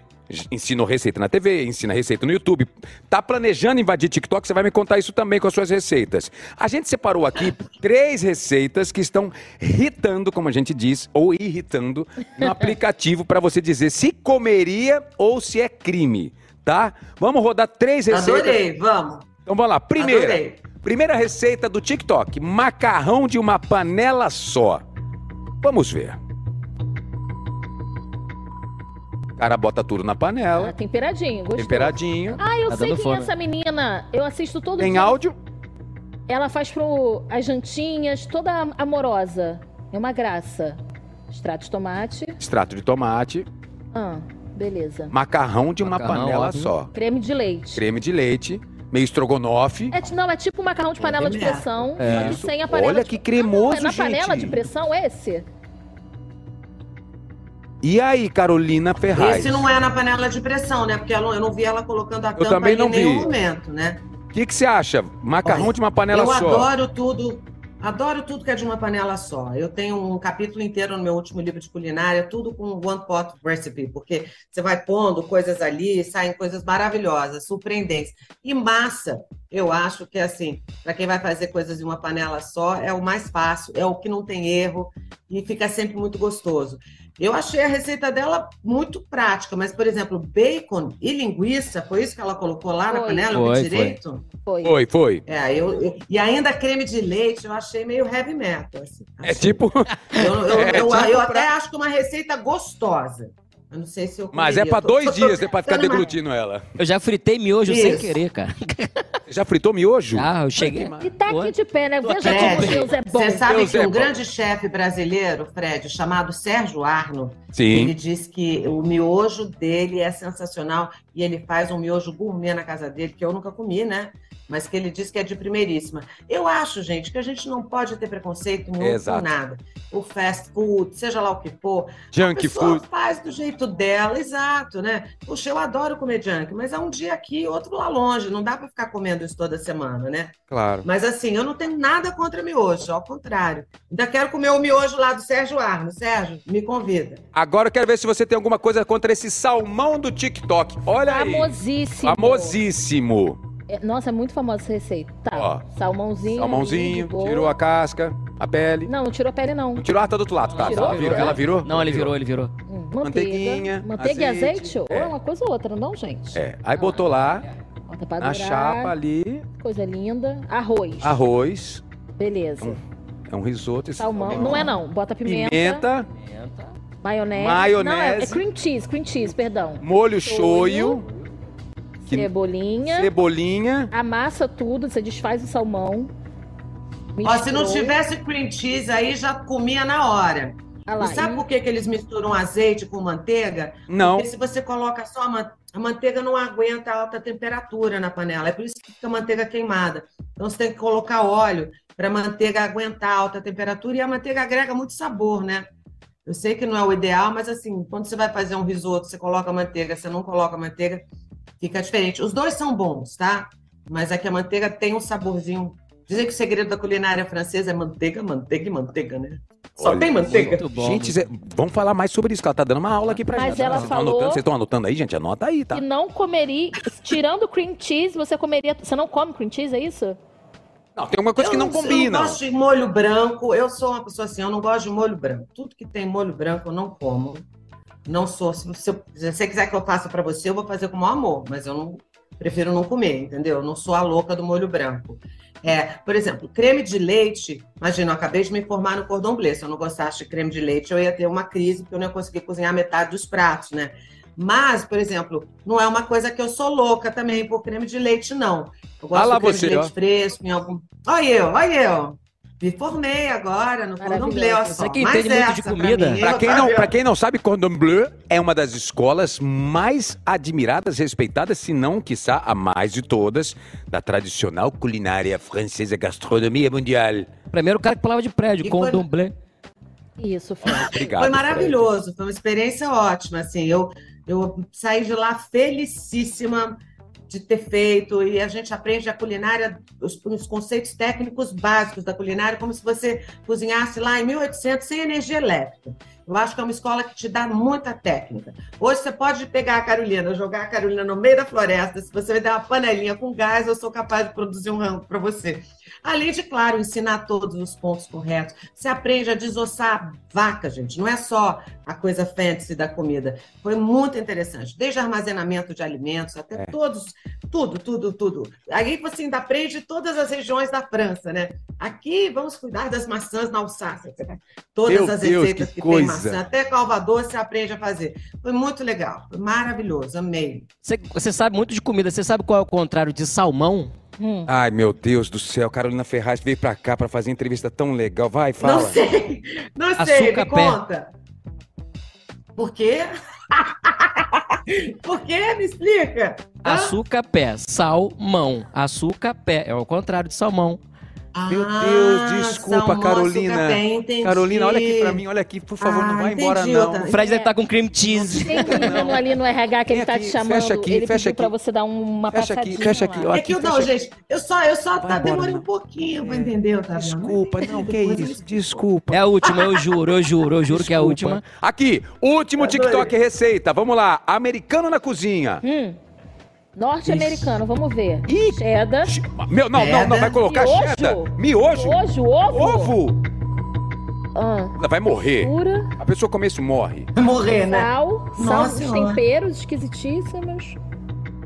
ensina receita na TV, ensina receita no YouTube, tá planejando invadir TikTok, você vai me contar isso também com as suas receitas. A gente separou aqui três receitas que estão irritando, como a gente diz, ou irritando no aplicativo para você dizer se comeria ou se é crime, tá? Vamos rodar três receitas. Adorei, vamos. Então vamos lá. Primeira, Adorei. primeira receita do TikTok: macarrão de uma panela só. Vamos ver. Cara bota tudo na Ah, panela, temperadinho, gostou. temperadinho. Ah, eu Tá sei quem fome. é essa menina. Eu assisto todo Tem dia. áudio? Ela faz pro as jantinhas, toda amorosa. É uma graça. Extrato de tomate. Extrato de tomate, Ah, beleza. macarrão de uma Macarrão, panela ótimo. só. Creme de leite. Creme de leite, meio estrogonofe. É, não, é tipo macarrão de panela de É. pressão, É. sem a panela Olha de... que cremoso, Ah, não, é na gente. panela de pressão esse? E aí, Carolina Ferraz? Esse não é na panela de pressão, né? Porque eu não, eu não vi ela colocando a tampa também não em nenhum vi. momento, né? O que, que você acha? Macarrão Olha, de uma panela eu só. adoro tudo, adoro tudo que é de uma panela só. Eu tenho um capítulo inteiro no meu último livro de culinária, tudo com one pot recipe, porque você vai pondo coisas ali, e saem coisas maravilhosas, surpreendentes. E massa, eu acho que assim, para quem vai fazer coisas em uma panela só, é o mais fácil, é o que não tem erro e fica sempre muito gostoso. Eu achei a receita dela muito prática, mas, por exemplo, bacon e linguiça, foi isso que ela colocou lá na Foi. panela? Eu Foi, foi. direito? Foi. Foi, foi. É, eu, eu- e ainda creme de leite eu achei meio heavy metal. assim. É Achei- tipo. Eu, eu- é eu- tipo eu pra- até acho que uma receita gostosa. Eu não sei se eu Mas é pra Tô- dois tô- dias, né? Pra ficar deglutindo ela. Eu já fritei miojo sem Isso. querer, cara. Já fritou miojo? Já, eu cheguei. E tá aqui de pé, né? Veja Fred, como Deus é bom. Você sabe Deus que é um bom. grande chefe brasileiro, Fred, chamado Sérgio Arno, Sim. ele diz que o miojo dele é sensacional e ele faz um miojo gourmet na casa dele, que eu nunca comi, né? Mas que ele diz que é de primeiríssima. Eu acho, gente, que a gente não pode ter preconceito Exato. com nada. O fast food, seja lá o que for, a Junk pessoa food. faz do jeito dela, exato, né? Puxa, eu adoro comer junk, mas é um dia aqui, outro lá longe. Não dá para ficar comendo isso toda semana, né? Claro. Mas assim, eu não tenho nada contra miojo, ao contrário. Ainda quero comer o miojo lá do Sérgio Arno. Sérgio, me convida. Agora eu quero ver se você tem alguma coisa contra esse salmão do TikTok. Olha aí. Famosíssimo. Famosíssimo. É, Nossa, é muito famosa essa receita. Tá. Ó. Salmãozinho. Salmãozinho, tirou a casca, a pele. Não, não tirou a pele, não. Não tirou? Ah, tá do outro lado. Tá, Tirou? tá. Virou. Ela virou? Não, ele virou, ele virou. Hum, Manteiguinha, manteiga. E azeite, azeite? Ou é. é uma coisa ou outra, não, gente? É. Aí botou lá, Bota pra na chapa ali, Coisa linda. Arroz. arroz. Beleza. É um risoto. esse Salmão. Não é não. Bota pimenta. Pimenta, Maionese. Maionese. Não, é, é cream cheese. Cream cheese, perdão. molho Shoyu. Que- Cebolinha. cebolinha. Amassa tudo. Você desfaz o salmão. Ó, se não tivesse cream cheese aí, já comia na hora. Ah lá, e sabe e- por que, que eles misturam azeite com manteiga? Não. Porque se você coloca só a, man- a manteiga não aguenta alta temperatura na panela. É por isso que fica a manteiga queimada. Então você tem que colocar óleo para a manteiga aguentar alta temperatura e a manteiga agrega muito sabor, né? Eu sei que não é o ideal, mas assim, quando você vai fazer um risoto, você coloca manteiga, você não coloca manteiga, fica diferente. Os dois são bons, tá? Mas é que a manteiga tem um saborzinho. Dizem que o segredo da culinária francesa é manteiga, manteiga e manteiga, né? Só Olha, tem manteiga. Muito bom. Gente, Zé, vamos falar mais sobre isso, que ela tá dando uma aula aqui pra Mas gente. ela Vocês estão falou- anotando? Vocês estão anotando aí, gente? Anota aí, tá? E não comeria. Tirando o cream cheese, você comeria. Você não come cream cheese, é isso? Não, tem uma coisa que não Eu combina. Eu não gosto de molho branco. Eu sou uma pessoa assim, eu não gosto de molho branco. Tudo que tem molho branco eu não como. Não sou. Se você, se você quiser que eu faça para você, eu vou fazer com o maior amor, mas eu não prefiro não comer, entendeu? Eu não sou a louca do molho branco. É, por exemplo, creme de leite. Imagina, eu acabei de me formar no cordon bleu. Se eu não gostasse de creme de leite, eu ia ter uma crise, porque eu não ia conseguir cozinhar metade dos pratos, né? Mas, por exemplo, não é uma coisa que eu sou louca também por creme de leite, não. Eu gosto Ah lá do creme você, de leite ó. fresco, em algum. Olha eu, olha eu. Me formei agora no cordon bleu, olha Você só. que Mais entende muito de essa pra comida. mim, Pra hein, quem, não, pra quem não sabe, Cordon Bleu é uma das escolas mais admiradas, respeitadas, se não, quiçá, a mais de todas, da tradicional culinária francesa, gastronomia mundial. Primeiro cara que pulava de prédio, E foi- Domblé. Isso, Fred. Obrigado. Foi Fred. maravilhoso, foi uma experiência ótima, assim, eu, eu saí de lá felicíssima de ter feito, e a gente aprende a culinária, os, os conceitos técnicos básicos da culinária, como se você cozinhasse lá em 1800 sem energia elétrica. Eu acho que é uma escola que te dá muita técnica. Hoje você pode pegar a Carolina, jogar a Carolina no meio da floresta, se você me der uma panelinha com gás, eu sou capaz de produzir um rango para você. Além de, claro, ensinar todos os pontos corretos. Você aprende a desossar vaca, gente. Não é só a coisa fancy da comida. Foi muito interessante. Desde armazenamento de alimentos até todos, tudo, tudo, tudo. Aí você ainda aprende todas as regiões da França, né? Aqui vamos cuidar das maçãs na Alsácia. Todas Meu as Deus, receitas que que, tem maçã. Até Calvador você aprende a fazer. Foi muito legal. Foi maravilhoso. Amei. Você, você sabe muito de comida. Você sabe qual é o contrário de salmão? Hum. Ai, meu Deus do céu, Carolina Ferraz veio pra cá pra fazer entrevista tão legal. Vai, fala. Não sei. Não Açúcar sei. Me pé. conta. Por quê? Por quê? Me explica. Hã? Açúcar pé, salmão. Açúcar pé. É o contrário de salmão. Meu Ah, Deus, desculpa, Carolina. entendi. Carolina, olha aqui pra mim, olha aqui, por favor, não Ah, vai embora entendi, não. Otávio. O Fred deve estar com cream cheese. Tem um menino ali no RH que ele tá aqui, te chamando. fecha aqui, ele fecha pediu pra aqui. você dar uma Fecha aqui, fecha aqui, lá. ó. É que eu Aqui, não, gente, eu só, eu só Vai tá, embora, demorei não. um pouquinho pra entender, Otávio. Desculpa, não, que isso, desculpa. É a última, eu juro, eu juro, eu juro que é a Desculpa. última. Aqui, último Adorei. TikTok receita. Vamos lá. Americano na cozinha. Hum. Norte-americano, vamos ver. Ih. Cheddar. Meu, não, não, não, vai colocar Miojo. cheddar. Miojo. Miojo, ovo. Ovo. Ah, Ela vai morrer. pura, A pessoa come isso, morre. Morrer, né? sal, sal, Nossa temperos esquisitíssimos.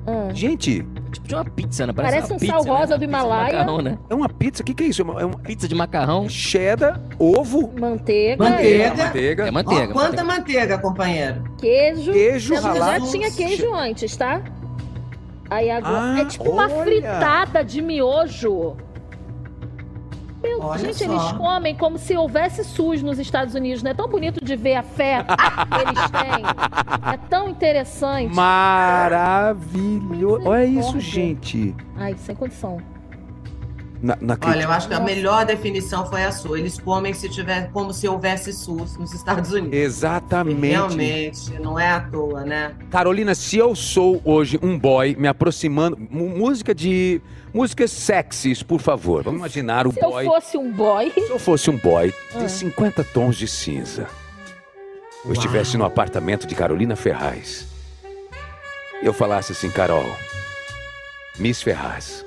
Ah, Gente, Tipo de uma pizza, né? Parece, Parece uma um pizza, sal né? rosa Uma do Himalaia. macarrão, né? É uma pizza? O que, que é isso? É uma, é uma Pizza de macarrão. cheddar, ovo, Manteiga, Manteiga. manteiga. É Ó, manteiga. quanta manteiga. manteiga, companheiro. queijo. Queijo Sendo que já ralado. tinha queijo antes, tá? Aí agora. Ah, é tipo uma olha. fritada de miojo. Meu, Olha gente, só. eles comem como se houvesse SUS nos Estados Unidos. Não é tão bonito de ver a fé que eles têm. É tão interessante. Maravilhoso. Olha isso, gente. Ai, sem condição. Na, na Olha, eu acho que a melhor definição foi a sua. Eles comem se tiver como se houvesse SUS nos Estados Unidos. Exatamente. Realmente, não é à toa, né? Carolina, se eu sou hoje um boy me aproximando. Música de. Músicas sexys, por favor. Vamos imaginar o Se eu boy. fosse um boy. Se eu fosse um boy Ah. de 50 tons de cinza, eu estivesse no apartamento de Carolina Ferraz, e eu falasse assim, Carol, Miss Ferraz,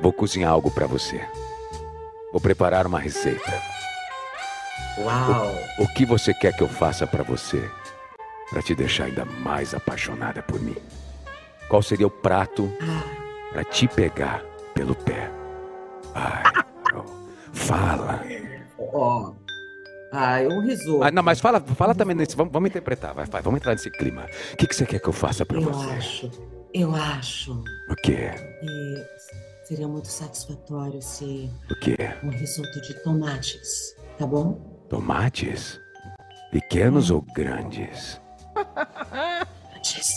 vou cozinhar algo pra você. Vou preparar uma receita. Uau! O que você quer que eu faça pra você pra te deixar ainda mais apaixonada por mim? Qual seria o prato pra te pegar pelo pé? Ai, fala. Ó. Ah, um risoto. Ah, não, mas fala, fala também nesse. Vamos, vamos interpretar, vai, vai, vamos entrar nesse clima. O que, que você quer que eu faça pra eu você? acho, eu acho O quê? que seria muito satisfatório se O quê? um risoto de tomates, tá bom? Tomates? Pequenos ou grandes? Grandes.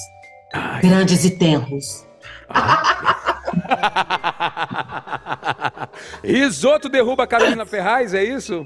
Ai. Grandes e tenros. Risoto derruba a Carolina Ferraz, é isso?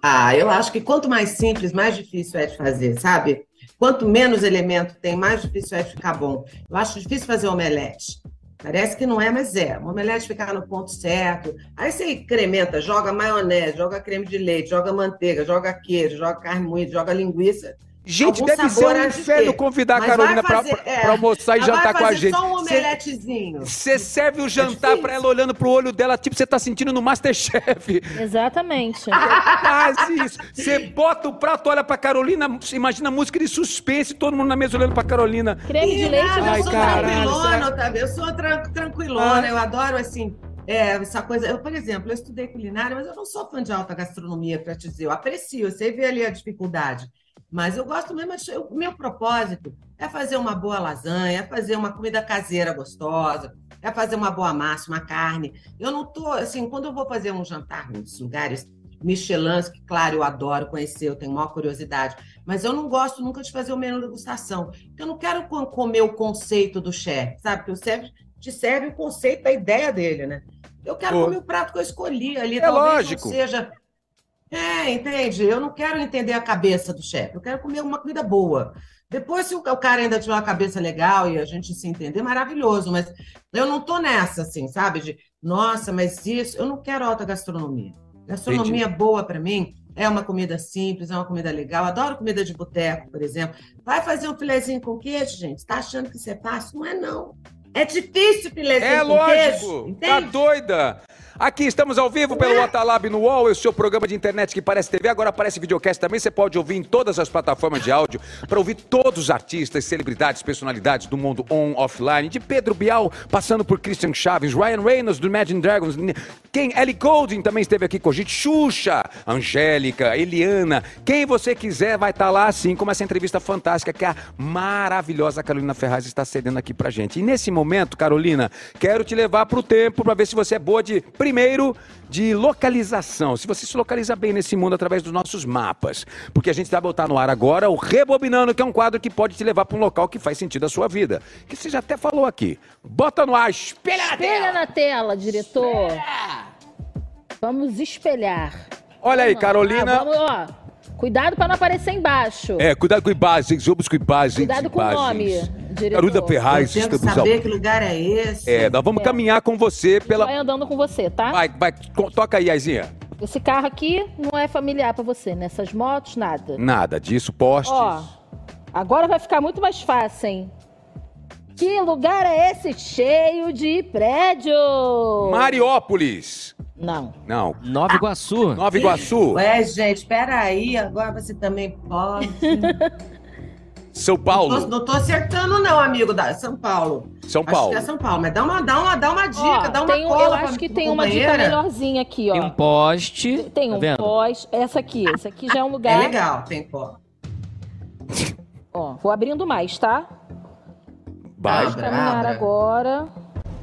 Ah, eu acho que quanto mais simples, mais difícil é de fazer, sabe? Quanto menos elemento tem, mais difícil é de ficar bom. Eu acho difícil fazer omelete. Parece que não é, mas é. Uma omelete ficar no ponto certo. Aí você incrementa, joga maionese, joga creme de leite, joga manteiga, joga queijo, joga carne moída, joga linguiça. Gente, Algum deve ser um inferno ter. convidar a Carolina pra- é. almoçar e jantar com a gente. só um Você- omeletezinho. Você serve o jantar difícil. pra ela olhando pro olho dela, tipo você tá sentindo no Masterchef. Exatamente. Quase isso. Você bota o prato, olha pra Carolina, imagina música de suspense, todo mundo na mesa olhando pra Carolina. Creme de leite nada, eu sou tranquilona, Otávio. Eu sou tran- tranquilona, Ah. eu adoro assim. é, essa coisa, eu, por exemplo, eu estudei culinária, mas eu não sou fã de alta gastronomia, para te dizer. Eu aprecio, sei ver ali a dificuldade. Mas eu gosto mesmo, o meu propósito é fazer uma boa lasanha, é fazer uma comida caseira gostosa, é fazer uma boa massa, uma carne. Eu não tô, assim, quando eu vou fazer um jantar nos lugares Michelin, que claro, eu adoro conhecer, eu tenho maior curiosidade, mas eu não gosto nunca de fazer o menu degustação. Eu não quero co- comer o conceito do chefe, sabe? Porque o chefe te serve o conceito, a ideia dele, né? Eu quero Pô. comer o prato que eu escolhi ali, É talvez lógico. não seja é, entende? Eu não quero entender a cabeça do chefe, eu quero comer uma comida boa. Depois, se o cara ainda tiver uma cabeça legal e a gente se entender, maravilhoso, mas eu não tô nessa, assim, sabe? De, nossa, mas isso, eu não quero alta gastronomia. Gastronomia boa para mim é uma comida simples, é uma comida legal. Adoro comida de boteco, por exemplo. Vai fazer um filezinho com queijo, gente? Tá achando que isso é fácil? Não é, não. É difícil filezinho É com queijo, lógico, tá doida. Aqui estamos ao vivo pelo Otalab no UOL, o seu programa de internet que parece TV, agora aparece videocast também. Você pode ouvir em todas as plataformas de áudio para ouvir todos os artistas, celebridades, personalidades do mundo on, offline, de Pedro Bial, passando por Christian Chaves, Ryan Reynolds do Imagine Dragons, quem Ellie Goulding também esteve aqui com a gente, Xuxa, Angélica, Eliana, quem você quiser vai estar lá, assim como essa entrevista fantástica que a maravilhosa Carolina Ferraz está cedendo aqui pra gente. E nesse momento, Carolina, quero te levar pro tempo para ver se você é boa de primeiro de localização, se você se localiza bem nesse mundo através dos nossos mapas, porque a gente vai botar no ar agora o Rebobinando, que é um quadro que pode te levar para um local que faz sentido à sua vida, que você já até falou aqui. Bota no ar, espelha na Espelha tela. na tela, diretor. Vamos espelhar. Olha aí, Ah, Carolina. vamos, ó. Cuidado para não aparecer embaixo. É, cuidado com imagens, vamos com imagens. Cuidado com o nome. Diretor. Carolina Ferraz, Eu estamos ao... saber que lugar é esse. É, nós vamos É. caminhar com você pela... Vai andando com você, tá? Vai, vai, to- toca aí, Aizinha. Esse carro aqui não é familiar pra você, né? Essas motos, nada. Nada disso, postes. Ó, agora vai ficar muito mais fácil, hein? Que lugar é esse cheio de prédio? Mariópolis. Não. Não, Nova Iguaçu. Nova Iguaçu. Ué, gente, espera aí, agora você também pode. São Não tô, Paulo. não tô acertando, não, amigo da São Paulo. São Acho Paulo. que é São Paulo, mas dá uma, dá uma, dá uma dica, Ó, dá uma tem cola eu acho que tem uma dica melhorzinha aqui, Tem um ó. poste. Tem tá um vendo? pós. Essa aqui, esse aqui já é um É lugar. legal, tem cola. Ó, vou abrindo mais, tá? Vai. Abra, Caminhar agora.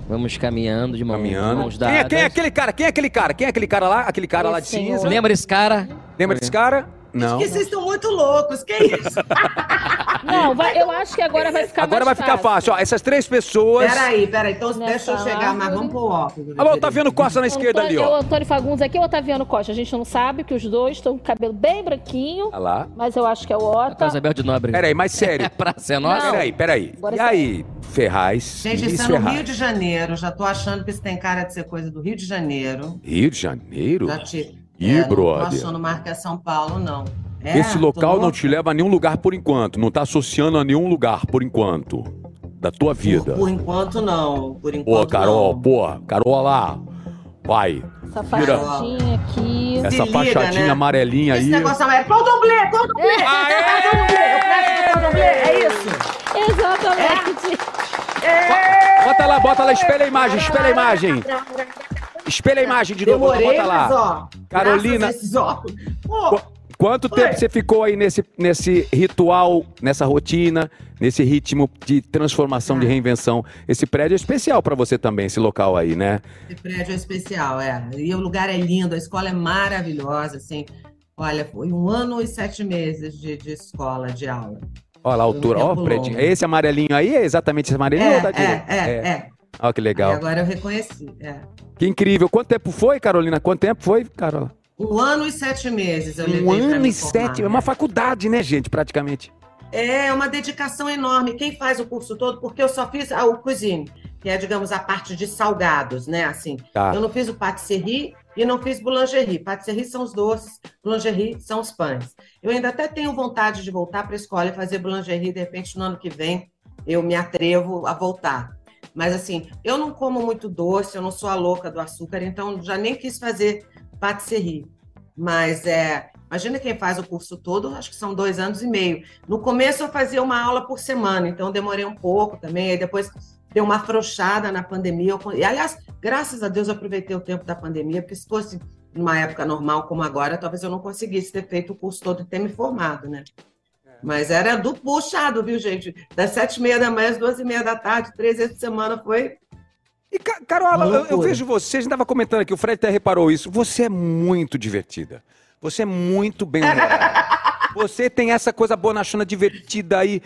Vamos caminhando de mão, Caminhando. mãos Quem é, dadas. quem é aquele cara? Quem é aquele cara? Quem é aquele cara lá? Aquele cara lá de Esse senhor. cinza? Lembra desse cara? Lembra desse cara? Não. Porque vocês estão muito loucos, que isso? Não, vai- eu acho que agora vai ficar Agora vai mais ficar fácil. Ó, essas três pessoas. Peraí, peraí, então Nessa deixa eu chegar, mas árvore. vamos pro óculos. Ah, bom, tá vendo Costa na esquerda ali, É o ó. Antônio Fagundes aqui ou o Otaviano Costa? A gente não sabe que os dois estão com o cabelo bem branquinho, Olha lá. mas eu acho que é o A Ota. Casa Bel de Nobre. Peraí, mas sério. É praça, é nossa? Não. Peraí, peraí. Agora E é aí, Ferraz? Gente, isso é no Ferraz. Rio de Janeiro. Já tô achando que isso tem cara de ser coisa do Rio de Janeiro. Rio de Janeiro? Já te. Ih, é, Não brother. achando mais que é São Paulo, não. É, Esse local não te leva a nenhum lugar por enquanto. Não tá associando a nenhum lugar por enquanto. Da tua vida. Por, por enquanto, não. Por enquanto. Pô, Carol, não. porra. Carol lá. Vai. Essa Vira. fachadinha aqui. Essa liga, fachadinha né? amarelinha Esse aí. negócio é condomblé, condomblé! Aê! Condomblé, é isso? Exatamente. Bota lá, bota lá, espelha a imagem, espelha a imagem. Espelha a imagem de novo, Demorei, bota lá. mas ó. Carolina. esses óculos. Pô, Qu- Quanto Oi. tempo você ficou aí nesse, nesse ritual, nessa rotina, nesse ritmo de transformação, de Ah. reinvenção? Esse prédio é especial pra você também, esse local aí, né? Esse prédio é especial, é. E o lugar é lindo, a escola é maravilhosa, assim. Olha, foi um ano e sete meses de, de escola, de aula. Olha lá a altura, ó, o prédio. É esse amarelinho aí? É exatamente esse amarelinho? É, ou tá é, direito? é, é. Olha que Aí legal. agora eu reconheci. É. Que incrível. Quanto tempo foi, Carolina? Quanto tempo foi, Carola? Um ano e sete meses eu Um ano e sete. É uma faculdade, né, gente, praticamente. É uma dedicação enorme. Quem faz o curso todo, porque eu só fiz ah, o cuisine, que é, digamos, a parte de salgados, né? Assim, Tá. eu não fiz o patisserie e não fiz boulangerie. Patisserie são os doces, boulangerie são os pães. Eu ainda até tenho vontade de voltar para a escola e fazer boulangerie, de repente, no ano que vem, eu me atrevo a voltar. Mas, assim, eu não como muito doce, eu não sou a louca do açúcar, então já nem quis fazer patisserie. Mas, é, imagina quem faz o curso todo, acho que são dois anos e meio. No começo eu fazia uma aula por semana, então demorei um pouco também, aí depois deu uma afrouxada na pandemia. E, aliás, graças a Deus eu aproveitei o tempo da pandemia, porque se fosse numa época normal como agora, talvez eu não conseguisse ter feito o curso todo e ter me formado, né? Mas era do puxado, viu, gente? Das sete e meia da manhã às duas e meia da tarde, três vezes por semana, foi E, Ca- Carola, eu, eu vejo você, a gente estava comentando aqui, o Fred até reparou isso. Você é muito divertida. Você é muito bem humorada. Você tem essa coisa bonachona divertida aí,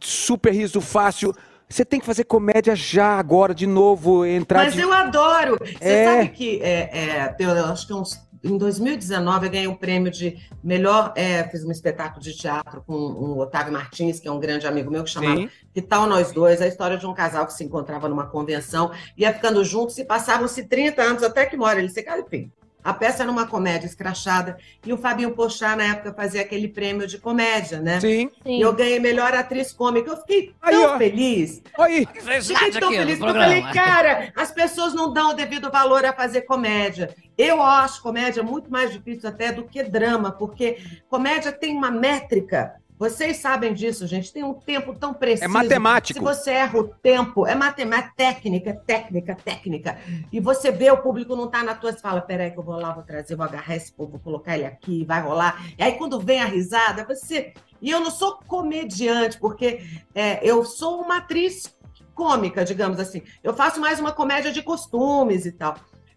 super riso fácil. Você tem que fazer comédia já, agora, de novo, entrar Mas de... eu adoro. Você É. sabe que é, é, eu acho que uns, em 2019 eu ganhei um prêmio de melhor. é, fiz um espetáculo de teatro com o Otávio Martins, que é um grande amigo meu, que chamava Sim. Que tal nós dois? A história de um casal que se encontrava numa convenção, ia ficando juntos e passavam-se 30 anos até que mora. Ele se cara, enfim. A peça era uma comédia escrachada e o Fabinho Pochá, na época, fazia aquele prêmio de comédia, né? Sim. Sim. E eu ganhei melhor atriz cômica. Eu fiquei Aí, tão ó. feliz. Aí, Fiquei tão feliz porque eu falei, cara, as pessoas não dão o devido valor a fazer comédia. Eu acho comédia muito mais difícil até do que drama, porque comédia tem uma métrica. Vocês sabem disso, gente. Tem um tempo tão preciso. É matemático. Se você erra o tempo, é matemática, técnica, técnica, técnica. E você vê o público não tá na tua, você fala, peraí que eu vou lá, vou trazer, vou agarrar esse povo, vou colocar ele aqui, vai rolar. E aí quando vem a risada, você... E eu não sou comediante, porque é, eu sou uma atriz cômica, digamos assim. Eu faço mais uma comédia de costumes e tal.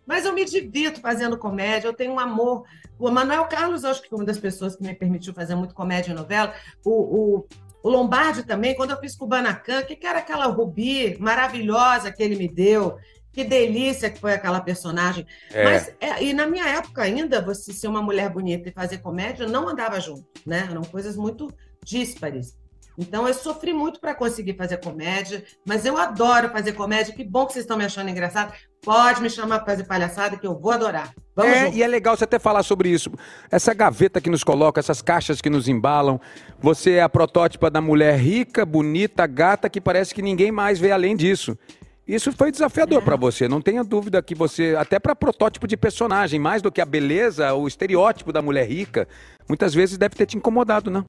Mas eu me divirto fazendo comédia, eu tenho um amor. O Manuel Carlos, acho que foi uma das pessoas que me permitiu fazer muito comédia e novela. O, o, o Lombardi também, quando eu fiz Kubanacan, o que, que era aquela Rubi maravilhosa que ele me deu? Que delícia que foi aquela personagem. É. Mas, é, e na minha época ainda, você ser uma mulher bonita e fazer comédia não andava junto, né? Eram coisas muito díspares. Então, eu sofri muito para conseguir fazer comédia, mas eu adoro fazer comédia. Que bom que vocês estão me achando engraçado. Pode me chamar para fazer palhaçada, que eu vou adorar. Vamos É, junto. e é legal você até falar sobre isso. Essa gaveta que nos coloca, essas caixas que nos embalam. Você é a protótipa da mulher rica, bonita, gata, que parece que ninguém mais vê além disso. Isso foi desafiador pra você, não tenha dúvida que você, até pra protótipo de personagem, mais do que a beleza, o estereótipo da mulher rica, muitas vezes deve ter te incomodado, não?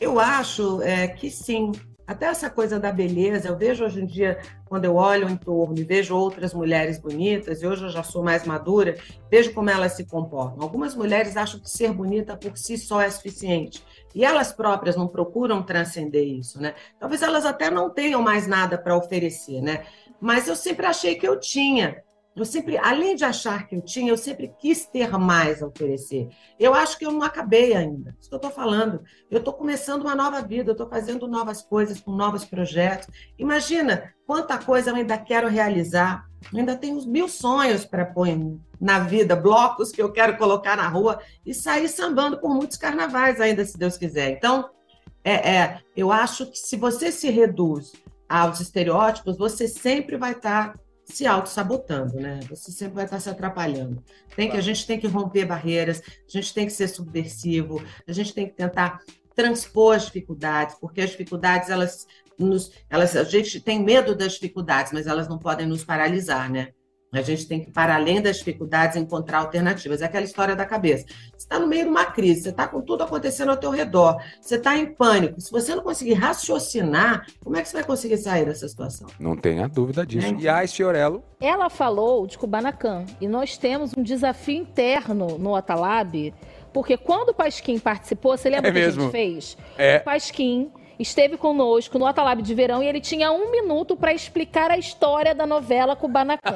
Eu acho é, que sim. Até essa coisa da beleza, eu vejo hoje em dia, quando eu olho em torno e vejo outras mulheres bonitas, e hoje eu já sou mais madura, vejo como elas se comportam. Algumas mulheres acham que ser bonita por si só é suficiente. E elas próprias não procuram transcender isso, né? Talvez elas até não tenham mais nada para oferecer, né? Mas eu sempre achei que eu tinha. Eu sempre, além de achar que eu tinha, eu sempre quis ter mais a oferecer. Eu acho que eu não acabei ainda. Isso que eu estou falando. Eu estou começando uma nova vida, eu estou fazendo novas coisas com novos projetos. Imagina quanta coisa eu ainda quero realizar. Eu ainda tenho mil sonhos para pôr na vida, blocos que eu quero colocar na rua e sair sambando por muitos carnavais ainda, se Deus quiser. Então, é, é eu acho que se você se reduz aos estereótipos, você sempre vai estar tá se auto-sabotando, né? Você sempre vai estar se atrapalhando. Tem que, a gente tem que romper barreiras, a gente tem que ser subversivo, a gente tem que tentar transpor as dificuldades, porque as dificuldades, elas nos, elas, a gente tem medo das dificuldades, mas elas não podem nos paralisar, né? A gente tem que, para além das dificuldades, encontrar alternativas. É aquela história da cabeça. Você está no meio de uma crise, você está com tudo acontecendo ao teu redor, você está em pânico. Se você não conseguir raciocinar, como é que você vai conseguir sair dessa situação? Não tenha dúvida disso. É. E a Ciorello? Ela falou de Kubanacan. E nós temos um desafio interno no Atalab, porque quando o Pasquim participou, você lembra é que mesmo? a gente fez? É. O Pasquim esteve conosco no Atalab de Verão e ele tinha um minuto para explicar a história da novela Kubanacan.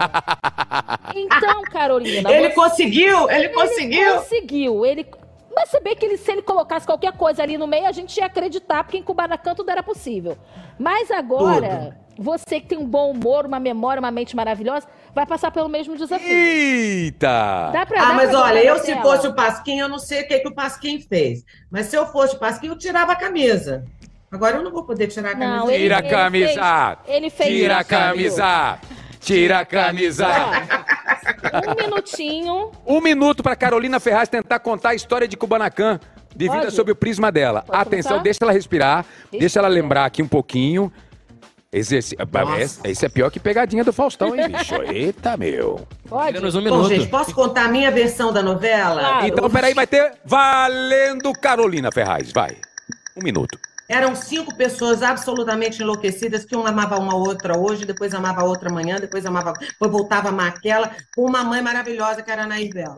então, Carolina. Ele você... conseguiu? Ele, ele conseguiu? Conseguiu. Ele. Mas você vê que ele, se ele colocasse qualquer coisa ali no meio, a gente ia acreditar, porque em Kubanacan tudo era possível. Mas agora, tudo. você que tem um bom humor, uma memória, uma mente maravilhosa, vai passar pelo mesmo desafio. Eita! Dá pra, ah, dá mas pra olha, eu se fosse o Pasquim, eu não sei o que, que o Pasquim fez. Mas se eu fosse o Pasquim, eu tirava a camisa. Agora eu não vou poder tirar a camisa. Não, ele, Tira a camisa! Ele fez, Tira a camisa! Tira a camisa! um minutinho. Um minuto para Carolina Ferraz tentar contar a história de Kubanacan de vida sob o prisma dela. Pode Atenção, começar? deixa ela respirar, deixa ela lembrar aqui um pouquinho. Exerci... Esse é pior que pegadinha do Faustão, hein, bicho? Eita, meu. Pode. Um Bom, gente, posso contar a minha versão da novela? Claro. Então, peraí, vai ter Valendo Carolina Ferraz. Vai. Um minuto. Eram cinco pessoas absolutamente enlouquecidas, que uma amava uma outra hoje, depois amava a outra amanhã, depois amava, depois voltava a amar aquela, com uma mãe maravilhosa que era a Nair Bela.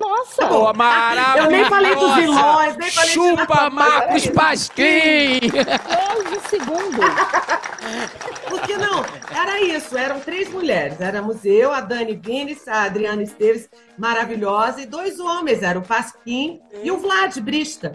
Nossa! Oh, maravilhosa! Eu nem falei dos vilões, nem falei Chupa Marcos Pasquim! 12 segundos. Porque não, era isso, eram três mulheres. Éramos eu, a Dani Vines, a Adriana Esteves, maravilhosa, e dois homens, era o Pasquim e o Vlad Brista.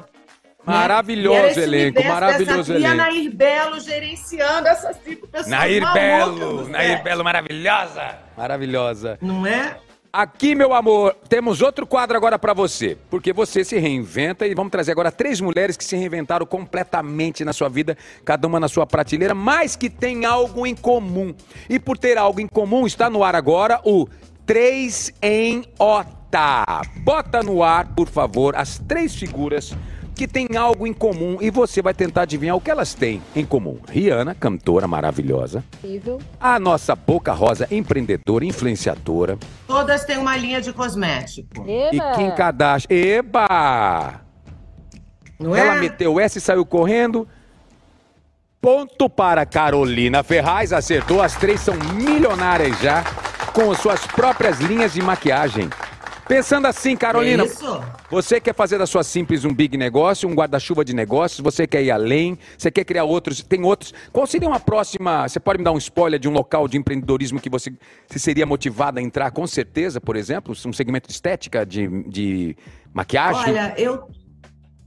Maravilhoso elenco, maravilhoso elenco. E a Nair Belo gerenciando essas cinco pessoas. Nair Belo, Nair Belo maravilhosa. Maravilhosa. Não é? Aqui, meu amor, temos outro quadro agora para você, porque você se reinventa e vamos trazer agora três mulheres que se reinventaram completamente na sua vida, cada uma na sua prateleira, mas que tem algo em comum. E por ter algo em comum, está no ar agora o 3 em OTA. Bota no ar, por favor, as três figuras que têm algo em comum e você vai tentar adivinhar o que elas têm em comum. Rihanna, cantora maravilhosa. Incrível. A nossa Boca Rosa, empreendedora, influenciadora. Todas têm uma linha de cosmético. Eba. E Kim Kardashian. Eba! Não Ela é? meteu essa e saiu correndo. Ponto para Carolina Ferraz, acertou. As três são milionárias já, com suas próprias linhas de maquiagem. Pensando assim, Carolina, você quer fazer da sua simples um big negócio, um guarda-chuva de negócios, você quer ir além, você quer criar outros, tem outros. Qual seria uma próxima, você pode me dar um spoiler de um local de empreendedorismo que você, você seria motivada a entrar, com certeza, por exemplo, um segmento de estética, de, de maquiagem? Olha, eu,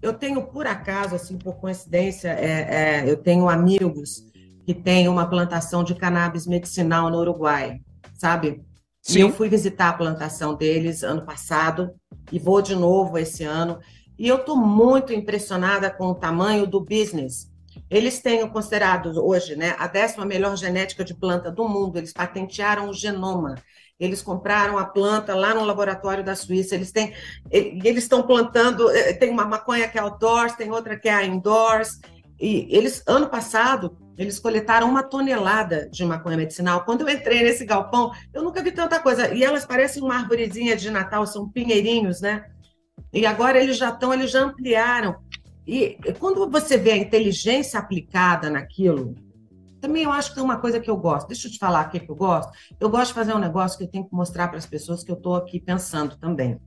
eu tenho por acaso, assim, por coincidência, é, é, eu tenho amigos que têm uma plantação de cannabis medicinal no Uruguai, sabe? Sim. E eu fui visitar a plantação deles ano passado e vou de novo esse ano. E eu estou muito impressionada com o tamanho do business. Eles têm considerado hoje né, a décima melhor genética de planta do mundo. Eles patentearam o genoma. Eles compraram a planta lá no laboratório da Suíça. Eles têm, eles estão plantando. Eh, tem uma maconha que é outdoors, tem outra que é indoors. E eles, ano passado, eles coletaram uma tonelada de maconha medicinal. Quando eu entrei nesse galpão, eu nunca vi tanta coisa. E elas parecem uma arvorezinha de Natal, são pinheirinhos, né? E agora eles já estão, eles já ampliaram. E quando você vê a inteligência aplicada naquilo, também eu acho que tem uma coisa que eu gosto. Deixa eu te falar o que eu gosto. Eu gosto de fazer um negócio que eu tenho que mostrar para as pessoas que eu estou aqui pensando também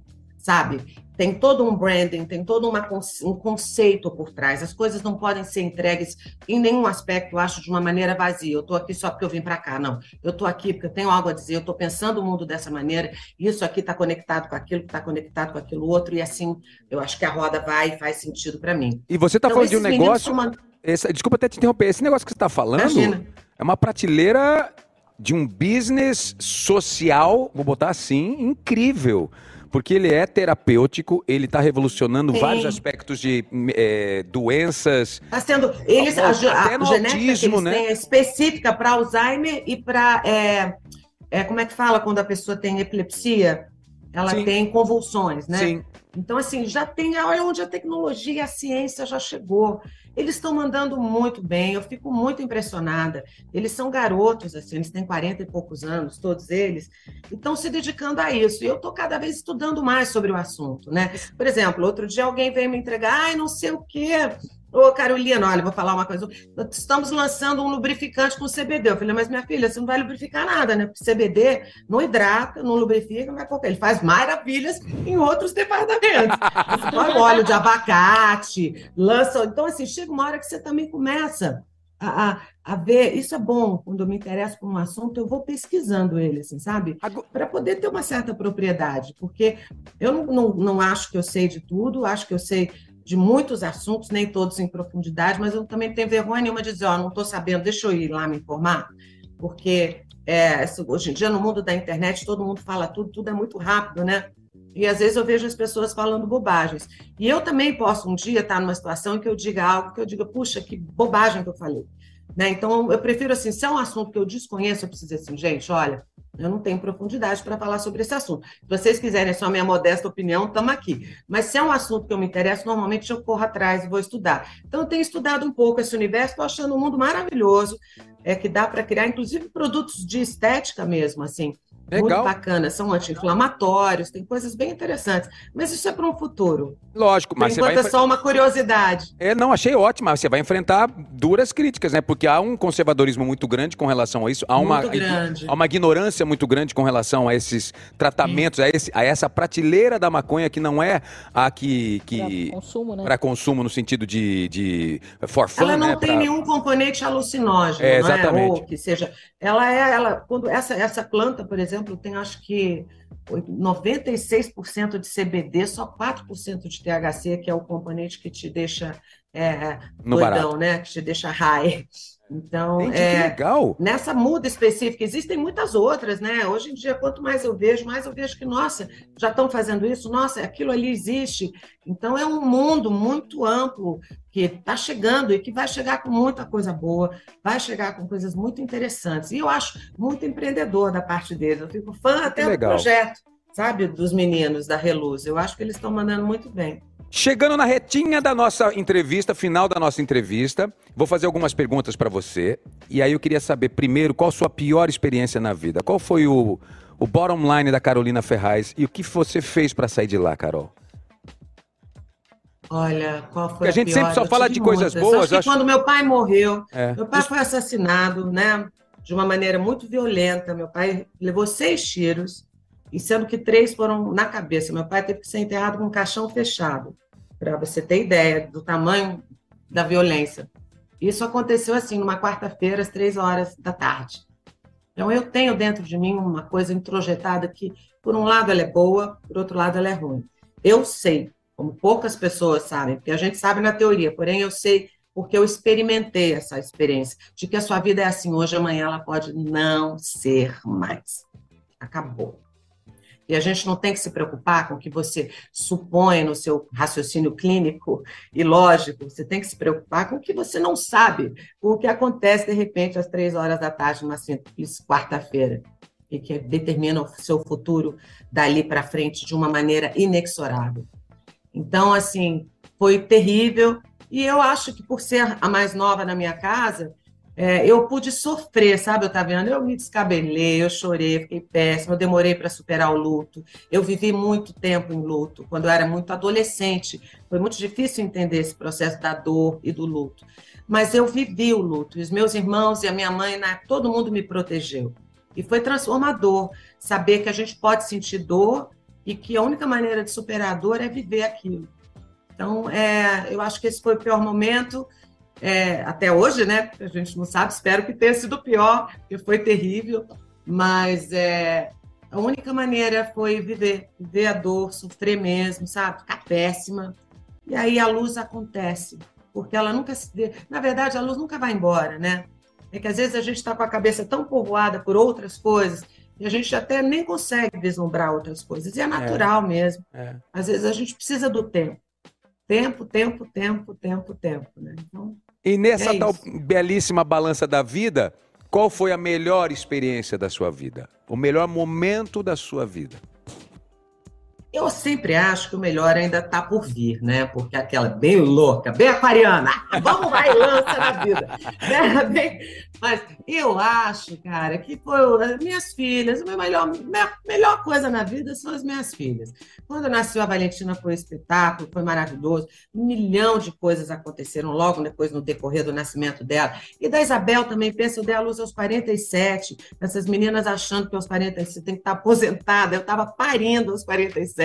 sabe? Tem todo um branding, tem todo uma, um conceito por trás. As coisas não podem ser entregues em nenhum aspecto, eu acho, de uma maneira vazia. Eu estou aqui só porque eu vim para cá. Não. Eu estou aqui porque eu tenho algo a dizer, eu estou pensando o mundo dessa maneira. Isso aqui está conectado com aquilo, está conectado com aquilo outro, e assim, eu acho que a roda vai e faz sentido para mim. E você está então, falando de um negócio. Uma... Esse, desculpa até te interromper. Esse negócio que você está falando Imagina. é uma prateleira de um business social, vou botar assim, incrível porque ele é terapêutico, ele está revolucionando Sim. vários aspectos de é, doenças. Está sendo. Eles, a, a, a, a genética né? é específica para Alzheimer e para. É, é, como é que fala quando a pessoa tem epilepsia? Ela Sim. tem convulsões, né? Sim. Então, assim, já tem. Olha onde a tecnologia, a ciência já chegou. Eles estão mandando muito bem, eu fico muito impressionada. Eles são garotos, assim, eles têm 40 e poucos anos, todos eles, e estão se dedicando a isso. E eu estou cada vez estudando mais sobre o assunto, né? Por exemplo, outro dia alguém veio me entregar, ai, não sei o quê, Ô, Carolina, olha, vou falar uma coisa. Estamos lançando um lubrificante com CBD. Eu falei, mas minha filha, você não vai lubrificar nada, né? Porque CBD não hidrata, não lubrifica, não vai qualquer. Ele faz maravilhas em outros departamentos. Põe óleo de abacate, lança. Então, assim, chega uma hora que você também começa a, a, a, ver. Isso é bom, quando eu me interesso por um assunto, eu vou pesquisando ele, assim, sabe? Para poder ter uma certa propriedade, porque eu não, não, não acho que eu sei de tudo, acho que eu sei de muitos assuntos, nem todos em profundidade, mas eu também tenho vergonha nenhuma de dizer, ó, oh, não estou sabendo, deixa eu ir lá me informar, porque é, hoje em dia, no mundo da internet, todo mundo fala tudo, tudo é muito rápido, né? E às vezes eu vejo as pessoas falando bobagens. E eu também posso um dia estar numa situação em que eu diga algo que eu diga, puxa, que bobagem que eu falei. Né? Então, eu prefiro assim, se é um assunto que eu desconheço, eu preciso dizer assim, gente, olha, eu não tenho profundidade para falar sobre esse assunto. Se vocês quiserem só minha modesta opinião, estamos aqui. Mas se é um assunto que eu me interesso, normalmente eu corro atrás e vou estudar. Então, eu tenho estudado um pouco esse universo, estou achando um mundo maravilhoso, é que dá para criar, inclusive, produtos de estética mesmo, assim. Legal. Muito bacana, são anti-inflamatórios, tem coisas bem interessantes. Mas isso é para um futuro. Lógico, mas Por enquanto você vai... é só uma curiosidade. É, não, achei ótimo. Você vai enfrentar duras críticas, né? Porque há um conservadorismo muito grande com relação a isso. Há uma, há uma ignorância muito grande com relação a esses tratamentos, a, esse, a, essa prateleira da maconha que não é a que. que para consumo, né? Para consumo no sentido de, de for fun, Ela não né? tem pra... nenhum componente alucinógeno, é, exatamente. Não é? Ou que seja. Ela é, ela, quando essa, essa planta, por exemplo, tem acho que 96% de CBD, só 4% de THC, que é o componente que te deixa é, no doidão, né? Que te deixa high. Então, Gente, é, legal. nessa muda específica, existem muitas outras, né? Hoje em dia, quanto mais eu vejo, mais eu vejo que, nossa, já estão fazendo isso, nossa, aquilo ali existe. Então, é um mundo muito amplo que está chegando e que vai chegar com muita coisa boa, vai chegar com coisas muito interessantes. E eu acho muito empreendedor da parte deles. Eu fico fã até do projeto, sabe, dos meninos da Reluz. Eu acho que eles estão mandando muito bem. Chegando na retinha da nossa entrevista, final da nossa entrevista, vou fazer algumas perguntas para você. E aí eu queria saber, primeiro, qual a sua pior experiência na vida? Qual foi o, o bottom line da Carolina Ferraz e o que você fez para sair de lá, Carol? Olha, qual foi a, a gente pior? sempre só fala de coisas muitas. boas. Acho acho... quando meu pai morreu, é. meu pai foi assassinado, né? De uma maneira muito violenta. Meu pai levou seis tiros, e sendo que três foram na cabeça. Meu pai teve que ser enterrado com um caixão fechado para você ter ideia do tamanho da violência. Isso aconteceu assim, numa quarta-feira, às três horas da tarde. Então, eu tenho dentro de mim uma coisa introjetada que, por um lado, ela é boa, por outro lado, ela é ruim. Eu sei, como poucas pessoas sabem, porque a gente sabe na teoria, porém, eu sei porque eu experimentei essa experiência de que a sua vida é assim hoje, amanhã ela pode não ser mais. Acabou. E a gente não tem que se preocupar com o que você supõe no seu raciocínio clínico e lógico, você tem que se preocupar com o que você não sabe, com o que acontece de repente às três horas da tarde, numa simples quarta-feira, e que determina o seu futuro dali para frente de uma maneira inexorável. Então, assim, foi terrível, e eu acho que por ser a mais nova na minha casa, é, eu pude sofrer, sabe, Otaviano? Eu me descabelei, eu chorei, fiquei péssima, eu demorei para superar o luto. Eu vivi muito tempo em luto, quando eu era muito adolescente. Foi muito difícil entender esse processo da dor e do luto. Mas eu vivi o luto, e os meus irmãos e a minha mãe, né, todo mundo me protegeu. E foi transformador saber que a gente pode sentir dor e que a única maneira de superar a dor é viver aquilo. Então, é, eu acho que esse foi o pior momento é, até hoje, né? A gente não sabe, espero que tenha sido pior, porque foi terrível, mas é, a única maneira foi viver, viver a dor, sofrer mesmo, sabe? Ficar péssima. E aí a luz acontece, porque ela nunca se. Na verdade, a luz nunca vai embora, né? É que às vezes a gente está com a cabeça tão povoada por outras coisas e a gente até nem consegue vislumbrar outras coisas. E é natural é. mesmo. É. Às vezes a gente precisa do tempo. Tempo, tempo, tempo, tempo, tempo. Né? Então, e nessa é tal belíssima balança da vida, qual foi a melhor experiência da sua vida? O melhor momento da sua vida? Eu sempre acho que o melhor ainda está por vir, né? Porque aquela bem louca, bem aquariana, vamos e lança na vida. Né? Bem... Mas eu acho, cara, que foi minhas filhas, a melhor, melhor coisa na vida são as minhas filhas. Quando nasceu a Valentina foi um espetáculo, foi maravilhoso. Um milhão de coisas aconteceram logo depois no decorrer do nascimento dela. E da Isabel também, penso, eu dei a luz aos 47, essas meninas achando que aos 47 tem que estar aposentada. Eu estava parindo aos 47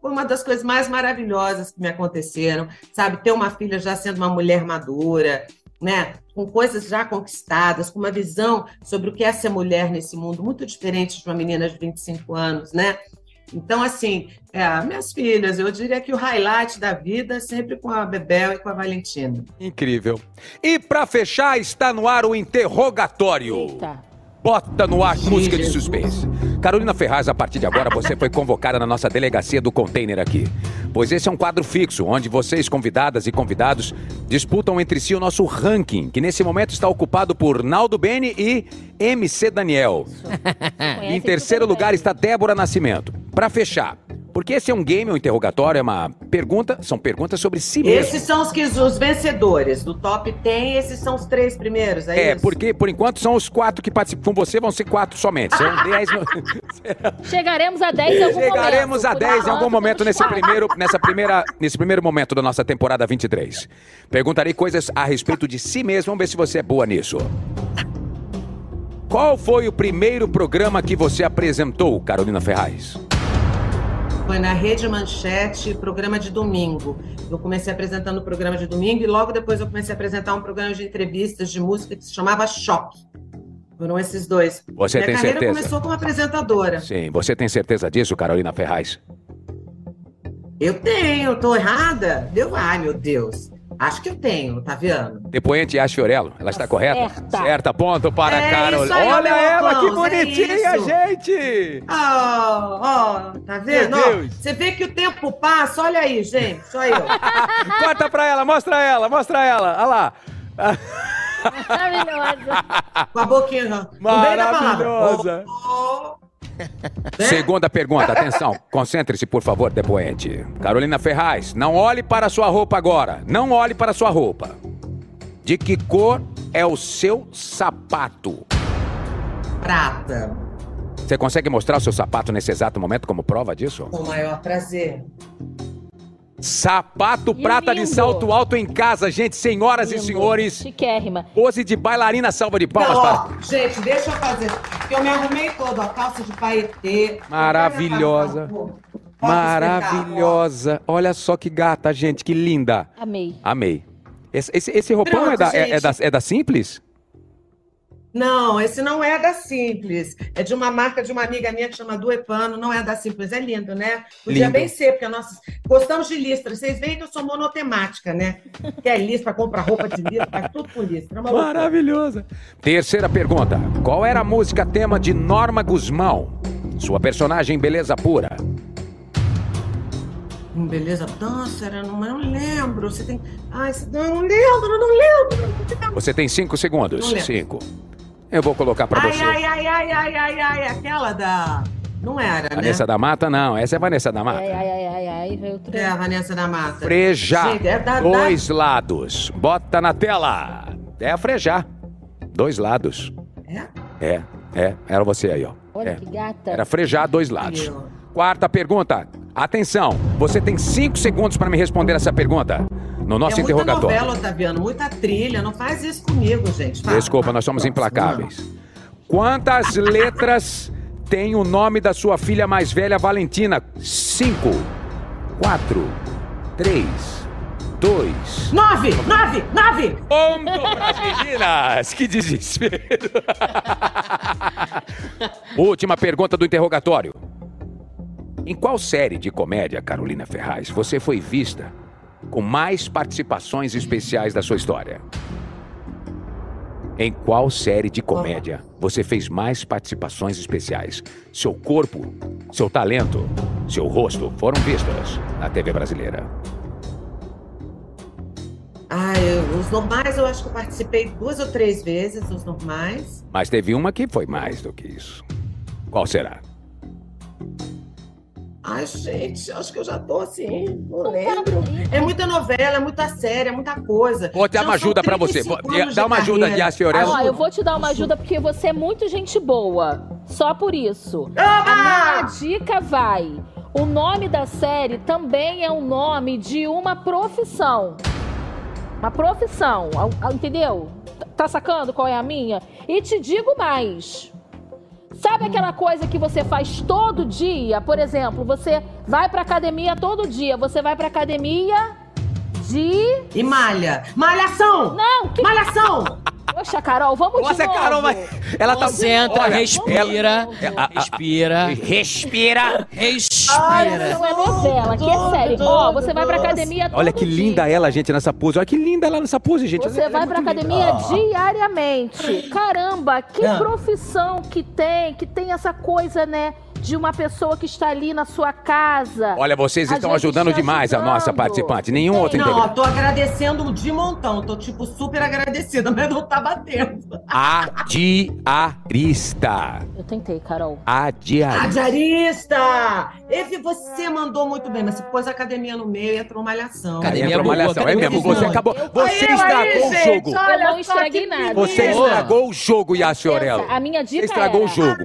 foi uma das coisas mais maravilhosas que me aconteceram, sabe? Ter uma filha já sendo uma mulher madura, né? Com coisas já conquistadas, com uma visão sobre o que é ser mulher nesse mundo muito diferente de uma menina de 25 anos, né? Então, assim, é, minhas filhas, eu diria que o highlight da vida é sempre com a Bebel e com a Valentina. Incrível. E para fechar, está no ar o interrogatório. Eita. Bota no ar música de suspense. Carolina Ferraz, a partir de agora você foi convocada na nossa delegacia do container aqui. Pois esse é um quadro fixo, onde vocês, convidadas e convidados, disputam entre si o nosso ranking, que nesse momento está ocupado por Naldo Bene e MC Daniel. em terceiro lugar está Débora Nascimento. Para fechar, porque esse é um game, um interrogatório, é uma pergunta, são perguntas sobre si mesmo. Esses são os, que, os vencedores do top 10, esses são os três primeiros, é, é isso? porque por enquanto são os quatro que participam com você, vão ser quatro somente. São dez. Chegaremos a dez em algum Chegaremos momento. a dez em algum momento nesse primeiro, nessa primeira, nesse primeiro momento da nossa temporada 23. Perguntarei coisas a respeito de si mesmo, vamos ver se você é boa nisso. Qual foi o primeiro programa que você apresentou, Carolina Ferraz? Foi na Rede Manchete, programa de domingo. Eu comecei apresentando o programa de domingo e logo depois eu comecei a apresentar um programa de entrevistas de música que se chamava Choque. Foram esses dois. Você Minha tem carreira certeza? começou como apresentadora. Sim, você tem certeza disso, Carolina Ferraz? Eu tenho, tô errada? Deu, ai meu Deus. Acho que eu tenho, tá vendo? Depoente Ash Fiorello, ela está correta? Certa. Ponto para é Carol. Aí, Olha ela, que é bonitinha, gente! Ó, oh, ó, oh, tá vendo? Oh, você vê que o tempo passa, olha aí, gente, só eu. Corta pra ela, mostra ela, mostra ela, olha lá. Maravilhosa. Com a boquinha. Maravilhosa. Segunda pergunta, atenção, concentre-se por favor, depoente. Carolina Ferraz, não olhe para sua roupa agora, não olhe para sua roupa. De que cor é o seu sapato? Prata. Você consegue mostrar o seu sapato nesse exato momento como prova disso? Com o maior prazer. Sapato e prata lindo. de salto alto em casa, gente, senhoras lindo. e senhores. Chiquérrima. Pose de bailarina salva de palmas Não, para. Ó, gente, deixa eu fazer. Porque eu me arrumei todo, a calça de paetê. Maravilhosa. Maravilhosa. Olha só que gata, gente, que linda. Amei. Amei. Esse, esse, esse roupão Pronto, é, da, é, é, da, é da Simples? Não, esse não é da Simples. É de uma marca de uma amiga minha que chama Duepano. Não é da Simples. É lindo, né? Podia lindo. bem ser, porque nós gostamos de listra. Vocês veem que eu sou monotemática, né? Quer listra, compra roupa de listra, faz tudo com listra. É Maravilhosa. Terceira pergunta. Qual era a música tema de Norma Guzmão? Sua personagem Beleza Pura. Beleza, nossa, era, não, eu não lembro. Você tem. Ai, não, não lembro, não lembro. Você tem cinco segundos. Cinco. Eu vou colocar pra ai, você. Ai, ai, ai, ai, ai, ai, aquela da. Não era, né? Vanessa da Mata, não. Essa é a Vanessa da Mata. Ai, ai, ai, ai, ai. Outro... É a Vanessa da Mata. Frejar. Gente, é da, Dois da... lados. Bota na tela. É a frejar. Dois lados. É? É, é. Era você aí, ó. Olha É. que gata. Era frejar dois lados. Quarta pergunta. Atenção, você tem cinco segundos para me responder essa pergunta. No nosso é muita interrogatório. novela, Otaviano, muita trilha. Não faz isso comigo, gente. Fala. Desculpa, nós somos implacáveis. Quantas letras tem o nome da sua filha mais velha, Valentina? Cinco, quatro, três, dois. Nove! Nove! Nove! Ponto pras meninas! Que desespero! Última pergunta do interrogatório. Em qual série de comédia, Carolina Ferraz, você foi vista com mais participações especiais da sua história? Em qual série de comédia você fez mais participações especiais? Seu corpo, seu talento, seu rosto foram vistos na TV brasileira. Ah, eu- os normais eu acho que eu participei duas ou três vezes, os normais. Mas teve uma que foi mais do que isso. Qual será? Ai, gente, acho que eu já tô assim, não lembro. É muita novela, é muita série, é muita coisa. Vou te dar uma ajuda pra você. 35 Vou- dá uma ajuda de Yassi Orello. Ó, eu vou te dar uma ajuda porque você é muito gente boa. Só por isso. A minha dica vai. O nome da série também é o nome de uma profissão. Uma profissão, a- a- entendeu? Tá sacando qual é a minha? E te digo mais. Sabe aquela coisa que você faz todo dia? Por exemplo, você vai pra academia todo dia. Você vai pra academia de. E malha. Malhação! Não, que. Malhação! Poxa, Carol, vamos Nossa, de novo. Carol, vai. Ela tá. Concentra, Olha, respira, ela- respira, Respira. respira. Não é novela, que é sério. Ó, você vai pra academia todo Olha que linda dia. ela, gente, nessa pose. Olha que linda ela nessa pose, gente. Você Ela é vai pra muito linda. academia diariamente. Caramba, que Ah. profissão que tem, que tem essa coisa, né, de uma pessoa que está ali na sua casa. Olha, vocês A estão ajudando demais a ajudando. nossa participante. Nenhum outro Não, integrante. tô agradecendo de montão. Tô, tipo, super agradecida, mas não tá batendo. A diarista. Eu tentei, Carol. A A diarista. diarista! Efe, você mandou muito bem, mas você pôs a academia no meio e entrou malhação. Academia Entrou malhação. É mesmo, você acabou. Você Aí, estragou aí, o gente, jogo. olha Eu não estraguei nada. Você estragou o jogo, Yassi Orello. Pensa, a minha dica Você estragou era o jogo.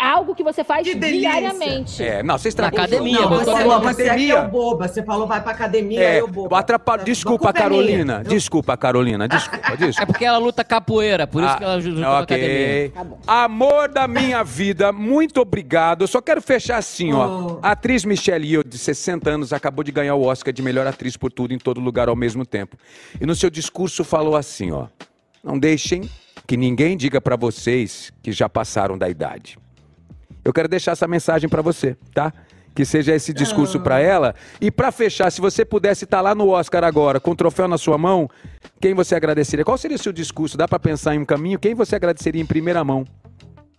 Algo que você faz Que diariamente. É, não, você estragou Na academia, Não, você, a não, boca você aqui academia. é o boba. Você falou vai pra academia, É, eu boba. atrapalha. A Desculpa, culpa é Carolina. Desculpa, Carolina. Desculpa, desculpa. É porque ela luta capoeira, por isso Ah, que ela juntou com a academia. ok. Amor da minha vida, muito obrigado. Eu só quero fechar assim, ó. Oh. A atriz Michelle Yeoh, de 60 anos, acabou de ganhar o Oscar de melhor atriz por tudo em todo lugar ao mesmo tempo. E no seu discurso falou assim, ó: Não deixem que ninguém diga pra vocês que já passaram da idade. Eu quero deixar essa mensagem pra você, tá? Que seja esse discurso pra ela. E pra fechar, se você pudesse estar lá no Oscar agora, com o troféu na sua mão, quem você agradeceria? Qual seria o seu discurso? Dá pra pensar em um caminho? Quem você agradeceria em primeira mão?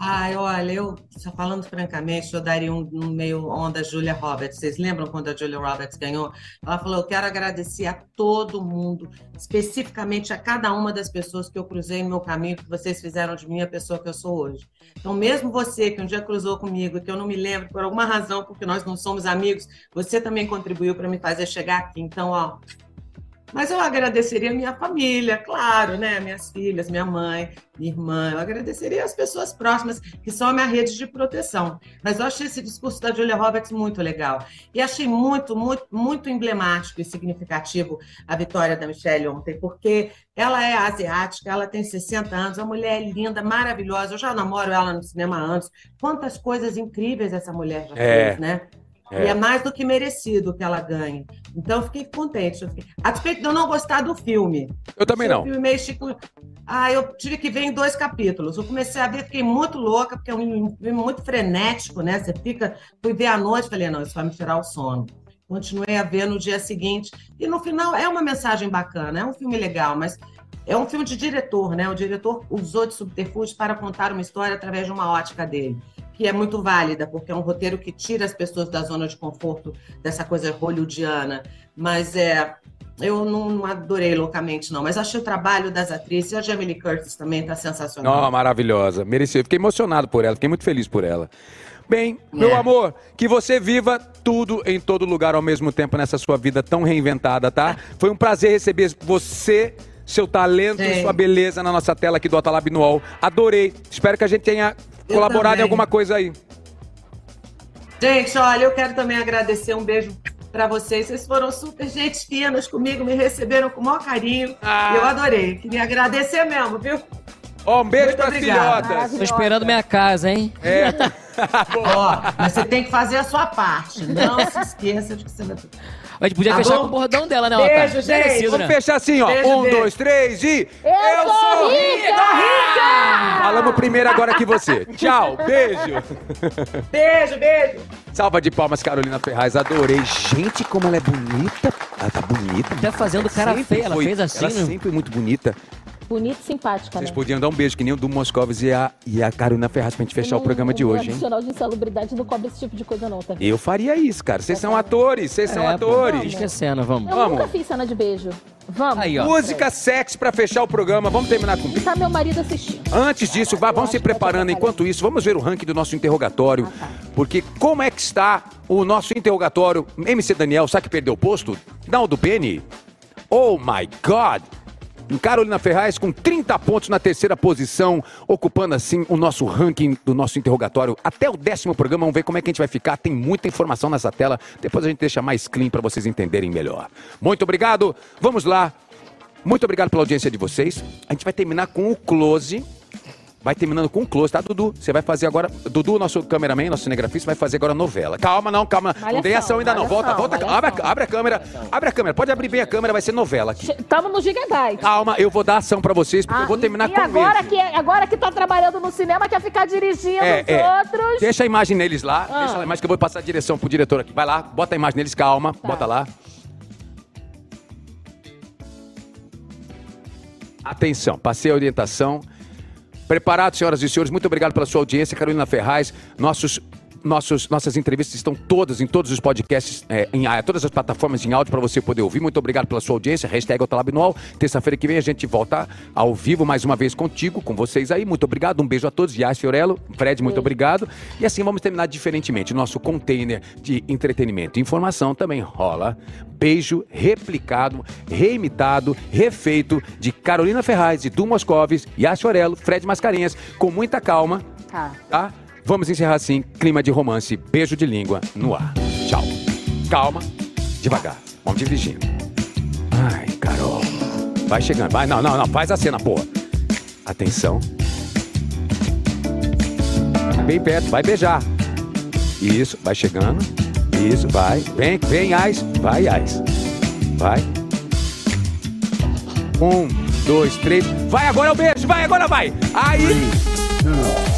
Ai, olha, eu, só falando francamente, eu daria um, um meio onda Julia Roberts. Vocês lembram quando a Julia Roberts ganhou? Ela falou: Eu quero agradecer a todo mundo, especificamente a cada uma das pessoas que eu cruzei no meu caminho, que vocês fizeram de mim a pessoa que eu sou hoje. Então, mesmo você que um dia cruzou comigo, que eu não me lembro por alguma razão, porque nós não somos amigos, você também contribuiu para me fazer chegar aqui. Então, ó, mas eu agradeceria minha família, claro, né? Minhas filhas, minha mãe, minha irmã. Eu agradeceria as pessoas próximas, que são a minha rede de proteção. Mas eu achei esse discurso da Julia Roberts muito legal. E achei muito, muito, muito emblemático e significativo a vitória da Michelle ontem, porque ela é asiática, ela tem 60 anos, a mulher é linda, maravilhosa. Eu já namoro ela no cinema há anos. Quantas coisas incríveis essa mulher já É. fez, né? E é mais do que merecido que ela ganhe. Então, eu fiquei contente. Eu fiquei... A despeito de eu não gostar do filme. Eu também não. o filme meio chico... Ah, eu tive que ver em dois capítulos. Eu comecei a ver, fiquei muito louca, porque é um filme muito frenético, né? Você fica. Fui ver à noite, falei, não, isso vai me tirar o sono. Continuei a ver no dia seguinte. E no final é uma mensagem bacana, é um filme legal, mas é um filme de diretor, né? O diretor usou de subterfúgio para contar uma história através de uma ótica dele, que é muito válida, porque é um roteiro que tira as pessoas da zona de conforto dessa coisa hollywoodiana. Mas é. Eu não, não adorei loucamente, não, mas achei o trabalho das atrizes, e a Jamie Lee Curtis também está sensacional. Não, maravilhosa. Mereceu. Fiquei emocionado por ela, fiquei muito feliz por ela. Bem, meu É. amor, que você viva tudo em todo lugar ao mesmo tempo nessa sua vida tão reinventada, tá? Foi um prazer receber você, seu talento e Sim. sua beleza na nossa tela aqui do Atalab no UOL. Adorei. Espero que a gente tenha Eu colaborado em também. alguma coisa aí. Gente, olha, eu quero também agradecer um beijo pra vocês. Vocês foram super gente finas comigo, me receberam com o maior carinho. Ah. Eu adorei. Queria agradecer mesmo, viu? Ó, um beijo Muito pras obrigada. filhotas. Tô esperando minha casa, hein? É. Ó, mas você tem que fazer a sua parte. Não se esqueça de que você vai. A gente podia Tá fechar bom? com o bordão dela, né, Beijo, Otávio? gente. Merecido, Vamos né? fechar assim, ó. Beijo, um, beijo. dois, três e. Eu, sou rica! Falamos primeiro agora que você. Tchau, beijo. Beijo, beijo. Salva de palmas, Carolina Ferraz. Adorei. Gente, como ela é bonita. Ela tá bonita. Até fazendo cara feia, ela fez assim, Ela né? sempre muito bonita. Bonita e simpática, Vocês né? podiam dar um beijo, que nem o do Moscovis e a, e a Carolina Ferraz pra gente fechar o programa de O hoje, hein? adicional de insalubridade não cobre esse tipo de coisa, não, tá? Eu faria isso, cara. Vocês são atores, vocês são É, pô, atores. Esquecendo, vamos. Eu Vamos. nunca fiz cena de beijo. Vamos. Aí, ó. Música sexy pra fechar o programa. Vamos terminar com tá meu marido assistindo. Antes disso, vá, vamos se que preparando. Enquanto isso, vamos ver o ranking do nosso interrogatório. Ah, tá. Porque como é que está o nosso interrogatório? MC Daniel, sabe que perdeu o posto? Naldo Penny? Oh my God! Carolina Ferraz com 30 pontos na terceira posição, ocupando assim o nosso ranking do nosso interrogatório até o décimo programa. Vamos ver como é que a gente vai ficar. Tem muita informação nessa tela. Depois a gente deixa mais clean para vocês entenderem melhor. Muito obrigado. Vamos lá. Muito obrigado pela audiência de vocês. A gente vai terminar com o close. Vai terminando com close, tá, Dudu? Você vai fazer agora. Dudu, nosso cameraman, nosso cinegrafista, vai fazer agora novela. Calma, não, calma. não Malhação, dei ação ainda não. Volta, malhação, volta. malhação. Abre, a- abre a câmera. Abre a câmera. Pode abrir bem a câmera, vai ser novela aqui. Tamo no Gigabyte. Calma, eu vou dar ação pra vocês, porque Ah, eu vou terminar e com agora que, agora que tá trabalhando no cinema, quer ficar dirigindo É, os é. outros. Deixa a imagem neles lá. Ah. Deixa a imagem que eu vou passar a direção pro diretor aqui. Vai lá, bota a imagem neles, calma. Tá. Bota lá. Atenção, passei a orientação. Preparado, senhoras e senhores, muito obrigado pela sua audiência. Carolina Ferraz, nossos. Nossos, nossas entrevistas estão todas em todos os podcasts, é, em ah, todas as plataformas em áudio para você poder ouvir. Muito obrigado pela sua audiência. Hashtag Otalab no UOL. Terça-feira que vem a gente volta ao vivo mais uma vez contigo, com vocês aí. Muito obrigado. Um beijo a todos. Yas Fiorello, Fred, muito obrigado. E assim vamos terminar diferentemente. Nosso container de entretenimento e informação também rola. Beijo replicado, reimitado, refeito de Carolina Ferraz, de Du Moscovis, Yas Fiorello, Fred Mascarenhas, com muita calma, Tá. tá? Vamos encerrar assim, clima de romance, beijo de língua no ar. Tchau. Calma, devagar. Vamos dirigindo. Ai, Carol. Vai chegando. Vai, não, não, não. Faz a cena, porra. Atenção. Bem perto, vai beijar. Isso, vai chegando. Isso, vai. Vem, vem, Ais. Vai, Ais. Vai. Um, dois, três. Vai, agora o beijo. Vai, agora vai. Aí.